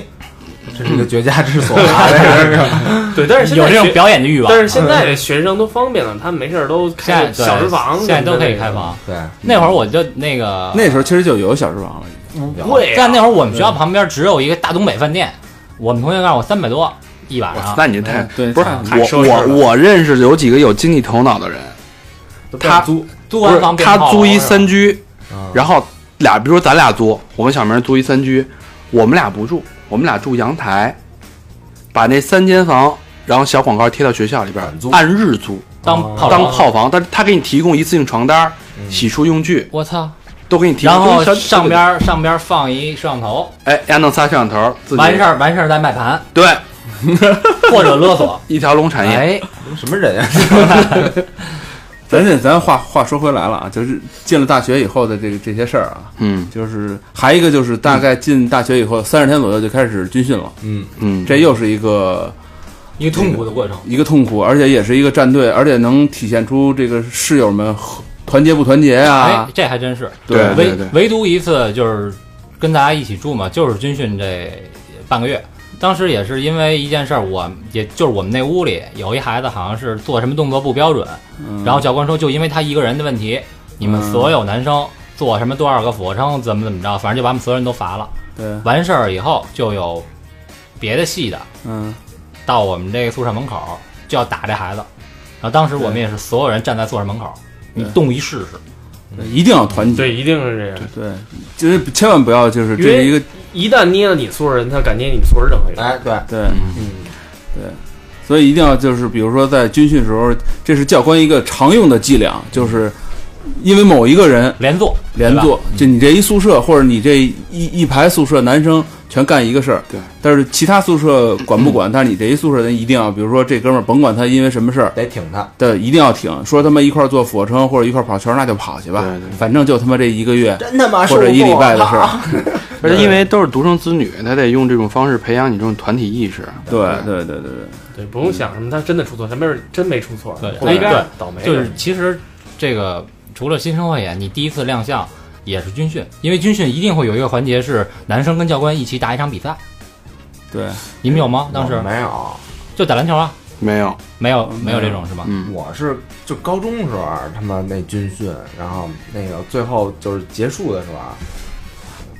这是一个绝佳之所啊！这 是对，但是现 有这种表演的欲望但。是现在的学生都方便了，他们没事儿都开小食房，现在都可以开。房。对，那会儿我就那个那时候其实就有小时房了，不会啊，但那会儿我们学校旁边只有一个大东北饭店，我们同学告诉我三百多一晚上。那你太嗯对不是我我我认识有几个有经济头脑的人，都他租，租不是完房他租一三居，啊然后俩，比如说咱俩租，我跟小明租一三居，我们俩不住，我们俩住阳台，把那三间房，然后小广告贴到学校里边按日租当。当炮房，但是他给你提供一次性床单、洗漱用具，我操！都给你提供。然后上边上边放一摄像头，哎，丫弄仨摄像头，自己完事儿完事儿再卖盘对，或者勒索。一条龙产业。哎，什么人呀？咱这咱话话说回来了啊，就是进了大学以后的这个这些事儿啊，嗯就是还一个就是大概进大学以后三十天左右就开始军训了，嗯，嗯，这又是一个一个痛苦的过程。一个痛苦，而且也是一个战队，而且能体现出这个室友们团结不团结哎啊，，这还真是。对唯唯独一次就是跟大家一起住嘛，就是军训这半个月。当时也是因为一件事儿，我也就是我们那屋里有一孩子好像是做什么动作不标准，嗯然后教官说就因为他一个人的问题，你们嗯所有男生做什么多少个俯卧撑怎么怎么着，反正就把我们所有人都罚了。对，完事儿以后就有别的系的嗯，到我们这个宿舍门口就要打这孩子，然后当时我们也是所有人站在宿舍门口，你动一试试。一定要团结，对，一定是这样。对，就是千万不要就是这是一个一旦捏了你宿舍人，他敢捏你们宿舍任何一个人。哎，对，对，嗯。对，所以一定要就是比如说在军训时候，这是教官一个常用的伎俩，就是因为某一个人连坐，连坐，就你这一宿舍或者你这一一排宿舍男生全干一个事儿，对，但是其他宿舍管不管，但是你这一宿舍人一定要，比如说这哥们儿甭管他因为什么事儿，得挺他。对，一定要挺，说他妈一块儿做俯卧撑或者一块儿跑圈，那就跑去吧，对对。反正就他妈这一个月真他妈或者一礼拜的事，儿，而且因为都是独生子女，他得用这种方式培养你这种团体意识。对对对对对，对，不用想什么，他真的出错，他没准真没出错，对对倒霉。就是其实这个除了新生汇演，你第一次亮相也是军训，因为军训一定会有一个环节是男生跟教官一起打一场比赛，对，你们有吗？当时没有，就打篮球啊？没有，没有，没有这种是吧？嗯，我是就高中时候他妈那军训，然后那个最后就是结束的时候啊，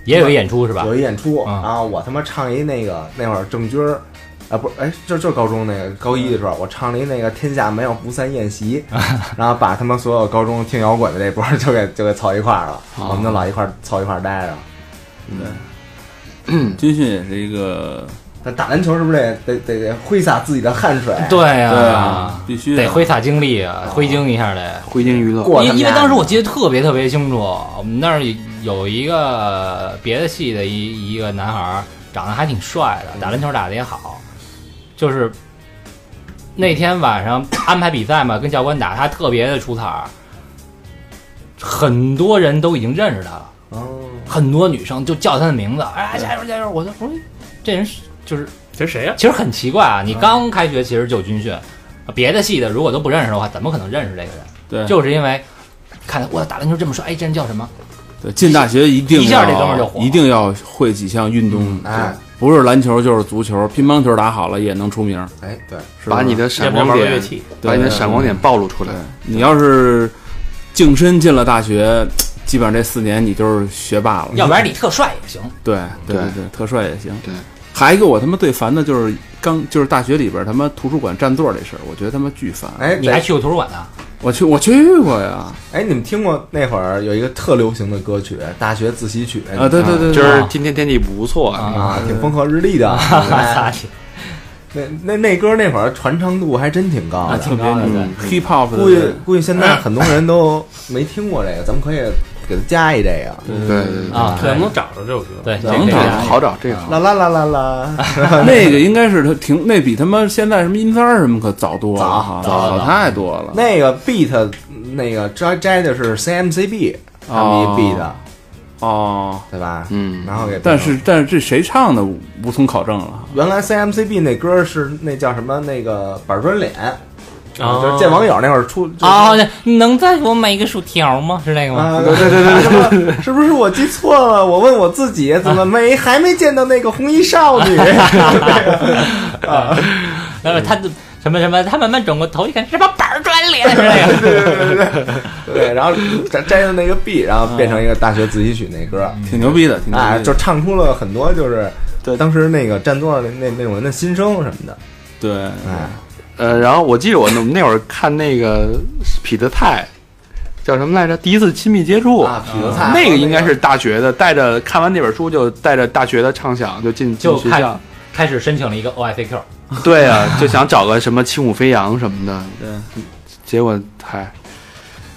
也有一演出是吧？有一演出，嗯然后我他妈唱一那个那会儿郑钧儿啊，不是，哎，就就是高中那个高一的时候，我唱了一那个“天下没有不散宴席 ”，然后把他们所有高中听摇滚的这波儿就给就给凑一块儿了，我们就老一块儿凑一块儿待着。对 军训也是一个那打篮球是不是得得得得挥洒自己的汗水？对呀、对啊，必须的得挥洒精力啊，挥精一下得。挥金娱乐，过他们因因为当时我记得特别特别清楚，我们那儿有一个别的系的一一个男孩儿，长得还挺帅的，打篮球打得也好，就是那天晚上安排比赛嘛，跟教官打，他特别的出彩儿，很多人都已经认识他了，哦，很多女生就叫他的名字，哎，加油加油！我就我说这人是就是这是谁呀？其实很奇怪啊，你刚开学其实就军训，别的系的如果都不认识的话，怎么可能认识这个人？对，就是因为看我打篮球这么帅，哎，这人叫什么？对进大学一定一下这哥们就火一定要会几项运动，哎不是篮球就是足球，乒乓球打好了也能出名，哎，对，是吧把你的闪光点，把你的闪光点暴露出来。你要是净身进了大学，基本上这四年你就是学霸了。要不然你特帅也行。对对对对，特帅也行。对，还一个我他妈最烦的就是刚就是大学里边他妈图书馆占座这事儿，我觉得他妈巨烦。哎，你还去过图书馆呢？我去我去过呀，哎，你们听过那会儿有一个特流行的歌曲《大学自习曲》啊对对对，就是啊今天天气不错，啊，挺风和日丽的。哎那那那歌那会儿传唱度还真挺高挺高的，对。嗯 hip hop 估计估计现在很多人都没听过这个，咱们可以给他加一这个。对对对啊可能能找着这首歌。对，能找这，好找这个好。啦啦啦啦啦，那个应该是他挺那比他妈现在什么音三儿什么可早多了早哈，早早太多了。那个 beat 那个摘摘的是 CMCB 他们一 beat，哦，对吧？嗯然后给但是但是这谁唱的无从考证了。原来 CMCB 那歌是那叫什么那个板砖脸，啊就是见网友那会儿出就是啊，你能再给我买一个薯条吗？是那个吗？啊，对对对对对，是不是我记错了？我问我自己，怎么没还没见到那个红衣少女？啊，然 后他的什么什么，他慢慢转过头一看，是把板儿砖脸，是那个。对对对对，然后摘摘的那个 B，然后变成一个大学自习曲那歌，挺牛逼的，挺牛逼哎，的。就唱出了很多就是对当时那个占座的那那种人的心声什么的，对，哎，呃，然后我记得我那那会儿看那个彼得泰，叫什么来着？第一次亲密接触，啊，痞子菜那个应该是大学的，带着看完那本书就带着大学的畅想就进就进学校看，开始申请了一个 OICQ，对啊，就想找个什么轻舞飞扬什么的，对，结果还，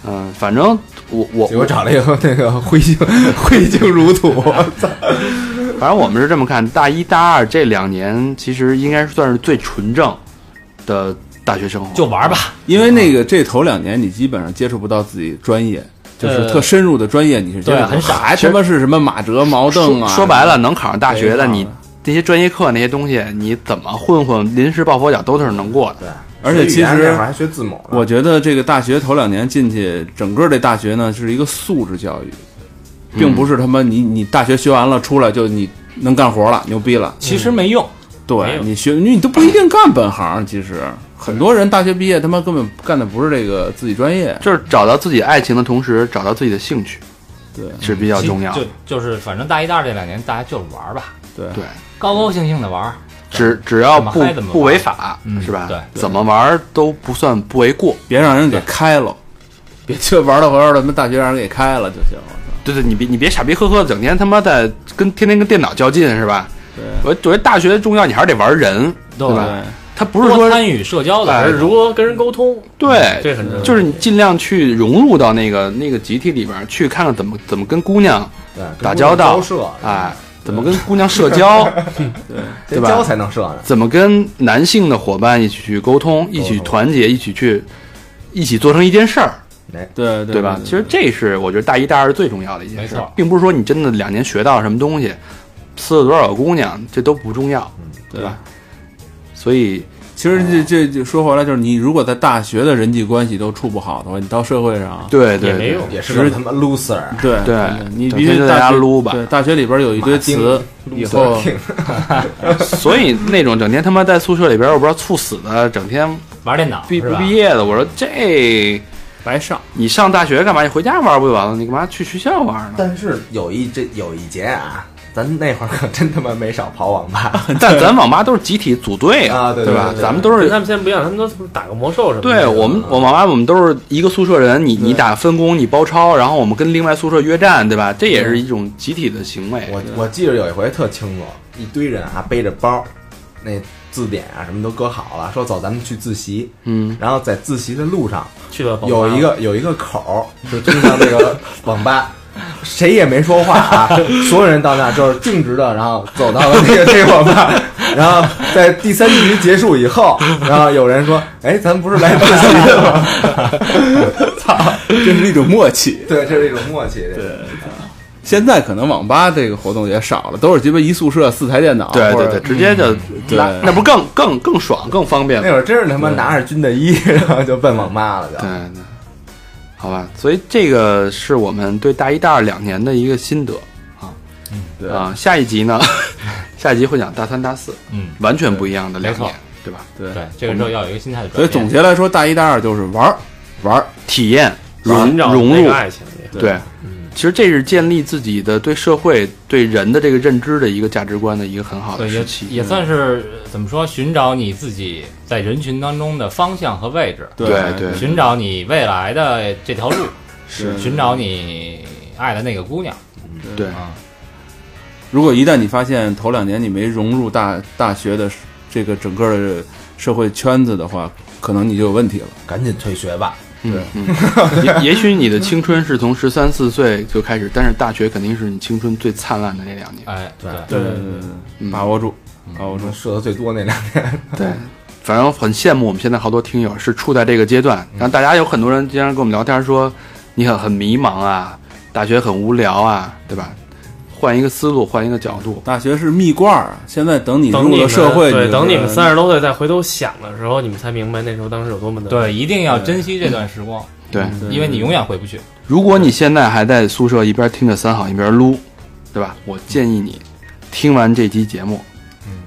嗯、反正我我结果找了一个那个灰烬灰烬如土，反正我们是这么看，大一大二这两年其实应该算是最纯正的大学生活，就玩吧。因为那个这头两年你基本上接触不到自己专业，就是呃特深入的专业你是接很少还他妈是什么马哲、毛邓啊？说说白了，能考上大学的你。那些专业课那些东西，你怎么混混临时抱佛脚都是能过的。对，而且其实我觉得这个大学头两年进去，整个这大学呢是一个素质教育，并不是他妈你你大学学完了出来就你能干活了，牛逼了。其实没用，对你学你都不一定干本行，其实很多人大学毕业他妈根本干的不是这个自己专业。就是找到自己爱情的同时，找到自己的兴趣对是比较重要就。就是反正大一、大二这两年，大家就是玩吧，对对，高高兴兴的玩。只只要不不违法，嗯是吧？对怎么玩都不算不为过。别让人给开了，别就玩到玩到他妈大学让人给开了就行。了对对，你别你别傻逼呵呵，整天他妈的跟天天跟电脑较劲是吧？对我我觉得大学重要，你还是得玩人，对对吧？对，他不是说参与社交的，而是如何跟人沟通，对，这很重要。就是你尽量去融入到那个那个集体里边去，看看怎么怎么跟姑娘打交道哎，怎么跟姑娘社交，对吧这交才能社呢。怎么跟男性的伙伴一起去沟通，一起团结，一起去一起做成一件事儿，哎，对对对吧？其实这是我觉得大一大二最重要的一件事并不是说你真的两年学到什么东西，呲了多少个姑娘，这都不重要，对吧？所以其实这这这说回来就是，你如果在大学的人际关系都处不好的话，你到社会上，对对对也没用也是他妈 loser，对对你必须大家撸吧对，大学里边有一堆词，以后 所以那种整天他妈在宿舍里边我不知道猝死的，整天玩电脑毕不？毕业的，我说这白上。你上大学干嘛？你回家玩不就完了？你干嘛去学校玩呢？但是有一这有一节啊，咱那会儿可真他妈没少跑网吧 但咱网吧都是集体组队啊对对吧？对对咱们都是对他们现在不一样，他们都打个魔兽什么的。对我们，我网吧我们都是一个宿舍人，你你打分工，你包抄，然后我们跟另外宿舍约战，对吧？这也是一种集体的行为。我我记得有一回特清楚，一堆人啊背着包，那字典啊什么都搁好了，说走，咱们去自习。嗯，然后在自习的路上，去了有一个有一个口儿是通向那个 网吧，谁也没说话啊，所有人到那儿就是径直的，然后走到了那个这个网吧，然后在第三局结束以后，然后有人说：“哎，咱不是来自习的吗？” 操，这是一种默契。对，这是一种默契。对，现在可能网吧这个活动也少了，都是鸡巴一宿舍四台电脑，对对对，直接就对那那不更更更爽更方便吗？那会儿真是他妈拿着军的衣，然后就奔网吧了，就对。对，好吧，所以这个是我们对大一、大二两年的一个心得啊。嗯对啊。下一集呢，下一集会讲大三、大四，嗯，完全不一样的两年，对吧？对对，这个时候要有一个心态的转所以。总结来说，大一、大二就是玩儿玩儿，体验融融入，爱情对对，其实这是建立自己的对社会、对人的这个认知的一个价值观的一个很好的时期。也算是怎么说，寻找你自己在人群当中的方向和位置，对对寻找你未来的这条路，是寻找你爱的那个姑娘对啊。如果一旦你发现头两年你没融入大大学的这个整个的社会圈子的话，可能你就有问题了。赶紧退学吧。嗯嗯，也也许你的青春是从十三四岁就开始，但是大学肯定是你青春最灿烂的那两年。哎，对对对对把握住，把握住我说。射的最多那两年，对，反正很羡慕我们现在好多听友是处在这个阶段，然后大家有很多人经常跟我们聊天说，你很很迷茫啊，大学很无聊啊，对吧？换一个思路，换一个角度，大学是蜜罐儿，现在等你入等你们了社会，对，等你们是三十多岁再回头想的时候，你们才明白那时候当时有多么的对，一定要珍惜这段时光，对。因为你永远回不去。如果你现在还在宿舍一边听着三好一边撸，对吧？我建议你听完这期节目，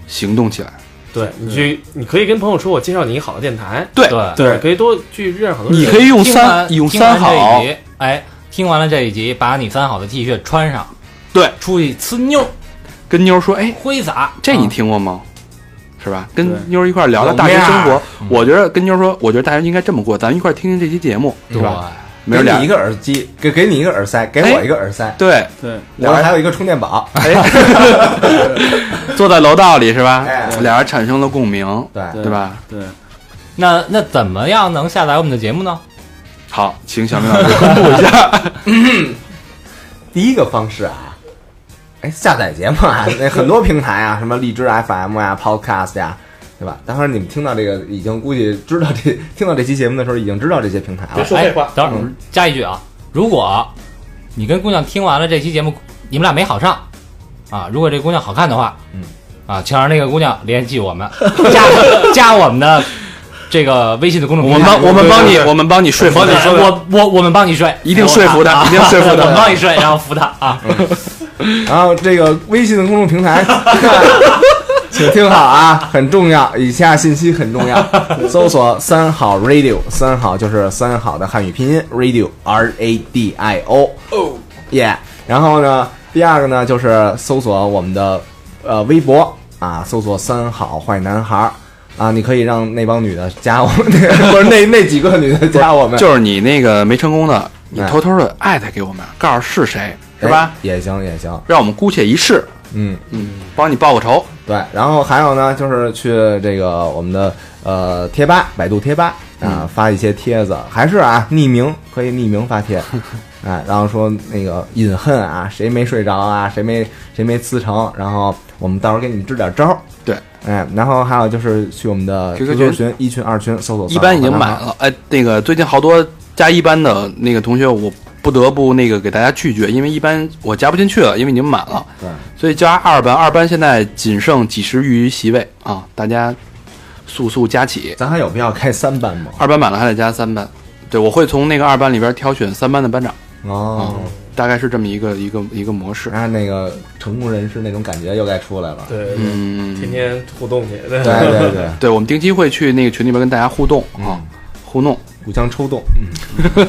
行动起来。对你去，你可以跟朋友说，我介绍你一好的电台，对对，对可以多去认识好多。你可以用三完用三好这一集，哎，听完了这一集，把你三好的 T 恤穿上，对，出去呲妞跟妞儿说，哎，挥洒，这你啊听过吗？是吧？跟妞儿一块儿聊聊大学生活。我觉得跟妞儿说，我觉得大学应该这么过，咱们一块儿听听这期节目，对是吧？给你一个耳机，给给你一个耳塞，给我一个耳塞，对，对，我还有一个充电宝。哎，坐在楼道里是吧哎？俩人产生了共鸣，对，对吧？对，那那怎么样能下载我们的节目呢？好，请小明老师公布一下。第一个方式啊，哎，下载节目啊，那很多平台啊，什么荔枝 FM 呀、Podcast 呀，对吧？待会儿你们听到这个，已经估计知道这听到这期节目的时候，已经知道这些平台了。哎，等会儿加一句啊，如果你跟姑娘听完了这期节目，你们俩没好上啊，如果这姑娘好看的话，嗯，啊，请让那个姑娘联系我们，加加我们的这个微信的公众平台，我们帮我们帮你，我们帮你说服我他。我我我们帮你说，一定说服他啊一定说服他 我们帮你说，然后服他啊，然后这个微信的公众平台，请听好啊，很重要，以下信息很重要。搜索“三好 radio”，三好就是三好的汉语拼音 radio r a d i o。哦，耶。然后呢，第二个呢就是搜索我们的呃微博啊，搜索“三好坏男孩儿”。啊，你可以让那帮女的加我们，不是那那几个女的加我们，就是你那个没成功的，你哎偷偷的艾特给我们，告诉是谁，是吧哎？也行也行，让我们姑且一试，嗯。嗯，帮你报个仇。对，然后还有呢，就是去这个我们的呃贴吧，百度贴吧啊，发一些帖子，还是啊匿名，可以匿名发帖，哎，然后说那个隐恨啊，谁没睡着啊，谁没谁没辞成，然后我们到时候给你们支点招儿。对，哎，然后还有就是去我们的 QQ 群。一群、二群搜索，一班已经满。了，哎，那个最近好多加一班的那个同学，我不得不那个给大家拒绝，因为一班我加不进去了，因为已经满了，对，所以加二班，二班现在仅剩几十余席位啊，大家速速加起，咱还有必要开三班吗？二班满了还得加三班，对我会从那个二班里边挑选三班的班长，哦，大概是这么一个一个一个模式。然后那个成功人士那种感觉又该出来了。对，对嗯，天天互动去，对 对对对，对，我们定期会去那个群里边跟大家互动啊，互动。互相抽动。嗯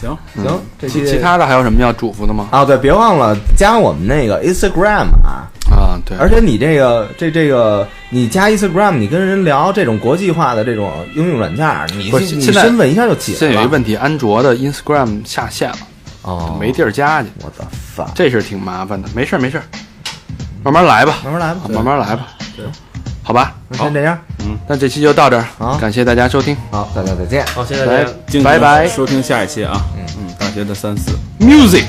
行，行，这期其其他的还有什么要嘱咐的吗？啊，对，别忘了加我们那个 Instagram 啊，啊，对，而且你这个这这个，你加 Instagram，你跟人聊这种国际化的这种应用软件儿，你你身份一下就起现来了。在有一问题，安卓的 Instagram 下线了，哦，没地儿加去，我的发，这是挺麻烦的。没事儿没事儿，慢慢来吧，慢慢来吧啊，慢慢来吧。好吧，那先这样，嗯那这期就到这儿好，感谢大家收听好，大家再见。好，谢谢大家。拜拜收听下一期啊，嗯嗯，大学的三四。，Music。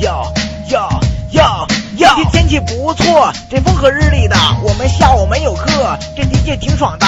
哟哟哟哟！这天气不错，这风和日丽的。我们下午没有课，这的确挺爽的。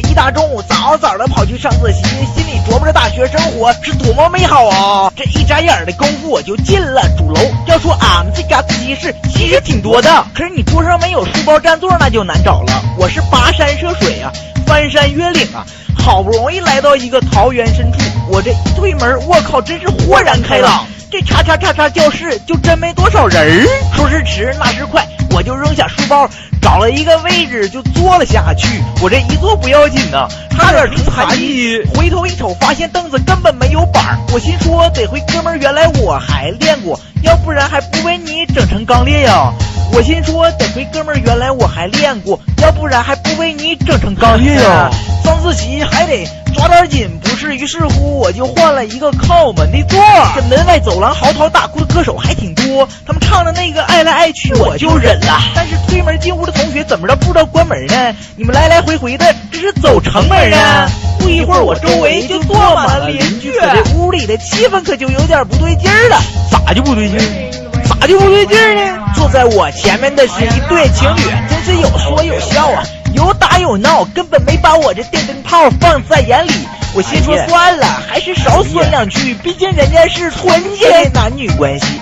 一大中午早早的跑去上自习，心里琢磨着大学生活是多么美好啊！这一眨眼的功夫，我就进了主楼。要说俺们这家自习室其实挺多的，可是你桌上没有书包占座，那就难找了。我是跋山涉水啊，翻山越岭啊，好不容易来到一个桃源深处，我这一推门，我靠，真是豁然开朗。这叉叉叉叉教室就真没多少人儿。说时迟，那时快，我就扔下书包，找了一个位置就坐了下去。我这一坐不要紧呐，差点成残疾。回头一瞅，发现凳子根本没有板儿。我心说，得亏哥们儿原来我还练过，要不然还不被你整成钢裂呀。我心说，得亏哥们儿原来我还练过，要不然还不被你整成钢裂呀。上自习还得抓点紧，不是？于是乎，我就换了一个靠门的座。这门外走廊嚎啕大哭的歌手还挺多，他们唱的那个爱来爱去我就忍了。但是推门进屋的同学怎么着不知道关门呢？你们来来回回的，这是走城门啊！不一会儿，我周围就坐满了邻居，这屋里的气氛可就有点不对劲儿了。咋就不对劲儿？咋就不对劲儿呢？坐在我前面的是一对情侣，真是有说有笑啊，有打有闹，根本没把我这电灯泡放在眼里。我心说算了，还是少说两句，毕竟人家是纯洁的男女关系。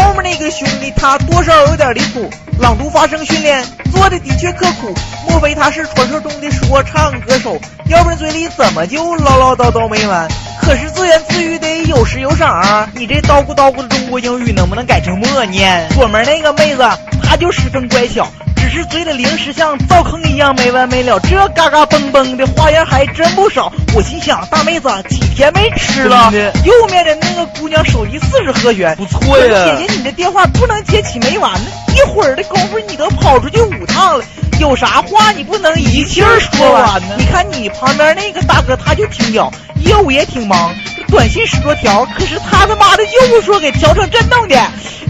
后面那个兄弟他多少有点离谱，朗读发声训练做的的确刻苦，莫非他是传说中的说唱歌手？要不然嘴里怎么就唠唠叨叨没完？可是自言自语得有时有赏啊！你这叨咕叨咕的中国英语能不能改成默念？左门那个妹子，她就十分乖巧，是嘴里零食像灶坑一样没完没了，这嘎嘎嘣嘣的花样还真不少。我心想，大妹子几天没吃了？右面的那个姑娘手机四十和弦，不错呀。姐姐，你的电话不能接起没完呢，一会儿的功夫你都跑出去五趟了。有啥话你不能一气儿说完呢？你看你旁边那个大哥他就挺屌，业务也挺忙，短信十多条，可是他他妈的就不说给调成震动的，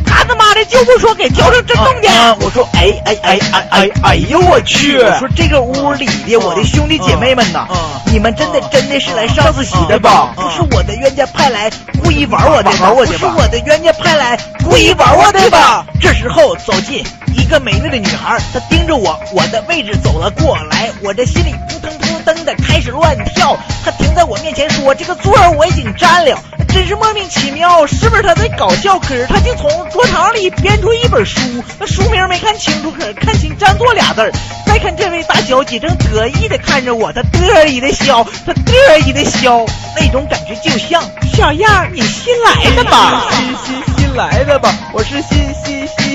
他他妈的就不说给调成震动的。我说哎哎哎哎哎哎呦我去！我说这个屋里的我的兄弟姐妹们呐，你们真的真的是来上自习的吧？不是我的冤家派来故意玩我的吧？不是我的冤家派来故意玩我的吧？这时候走进一个美丽的女孩，她盯着我，我的位置走了过来，我这心里扑腾噔的开始乱跳。他停在我面前说：“这个座儿我已经占了。”真是莫名其妙，是不是他在搞笑？可是他竟从桌堂里编出一本书，那书名没看清楚，可是看清“占座”俩字儿。再看这位大小姐正得意的看着我，她得意的笑，她得意的笑，那种感觉就像小样，你新来的吧？新新新来的吧？我是新新新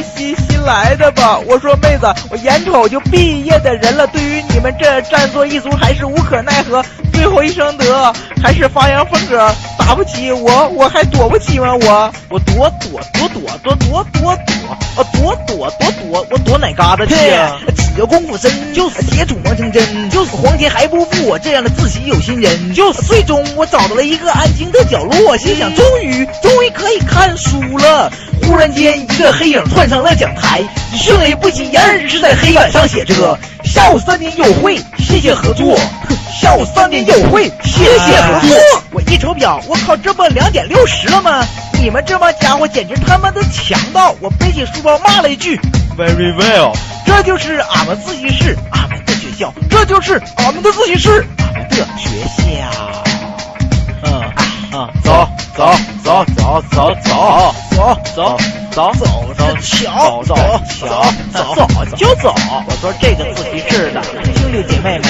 来的吧？我说妹子，我眼瞅就毕业的人了，对于你们这占座一族还是无可奈何。最后一声得，还是发扬风格，打不起我，我还躲不起吗？我我躲躲躲躲躲躲躲躲，我躲躲躲躲，我躲哪嘎达去呀？只要功夫深，就是铁杵磨成针，就是黄天还不负我这样的自习有心人。就是最终我找到了一个安静的角落，心想终于终于可以看书了。忽然间，一个黑影窜上了讲台，迅雷不及掩耳是在黑板上写着：“下午三点有会，谢谢合作。”下午三点有会，谢谢合作。我一瞅表，我靠，这不两点六十了吗？你们这帮家伙简直他妈的强盗！我背起书包骂了一句：“Very well。”这就是俺们自习室，俺们的学校，这就是俺们的自习室，俺们的学校。嗯啊，走走走走走走走走走走走瞧，走走走走就走。我说这个自习室的兄弟姐妹们，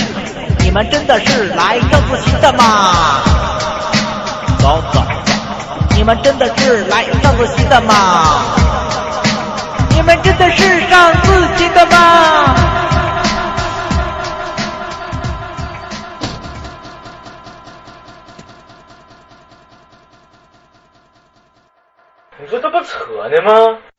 你你们真的是来上自习的吗老早早你们真的是来上自习的吗你们真的是上自习的吗？你说这不扯呢吗？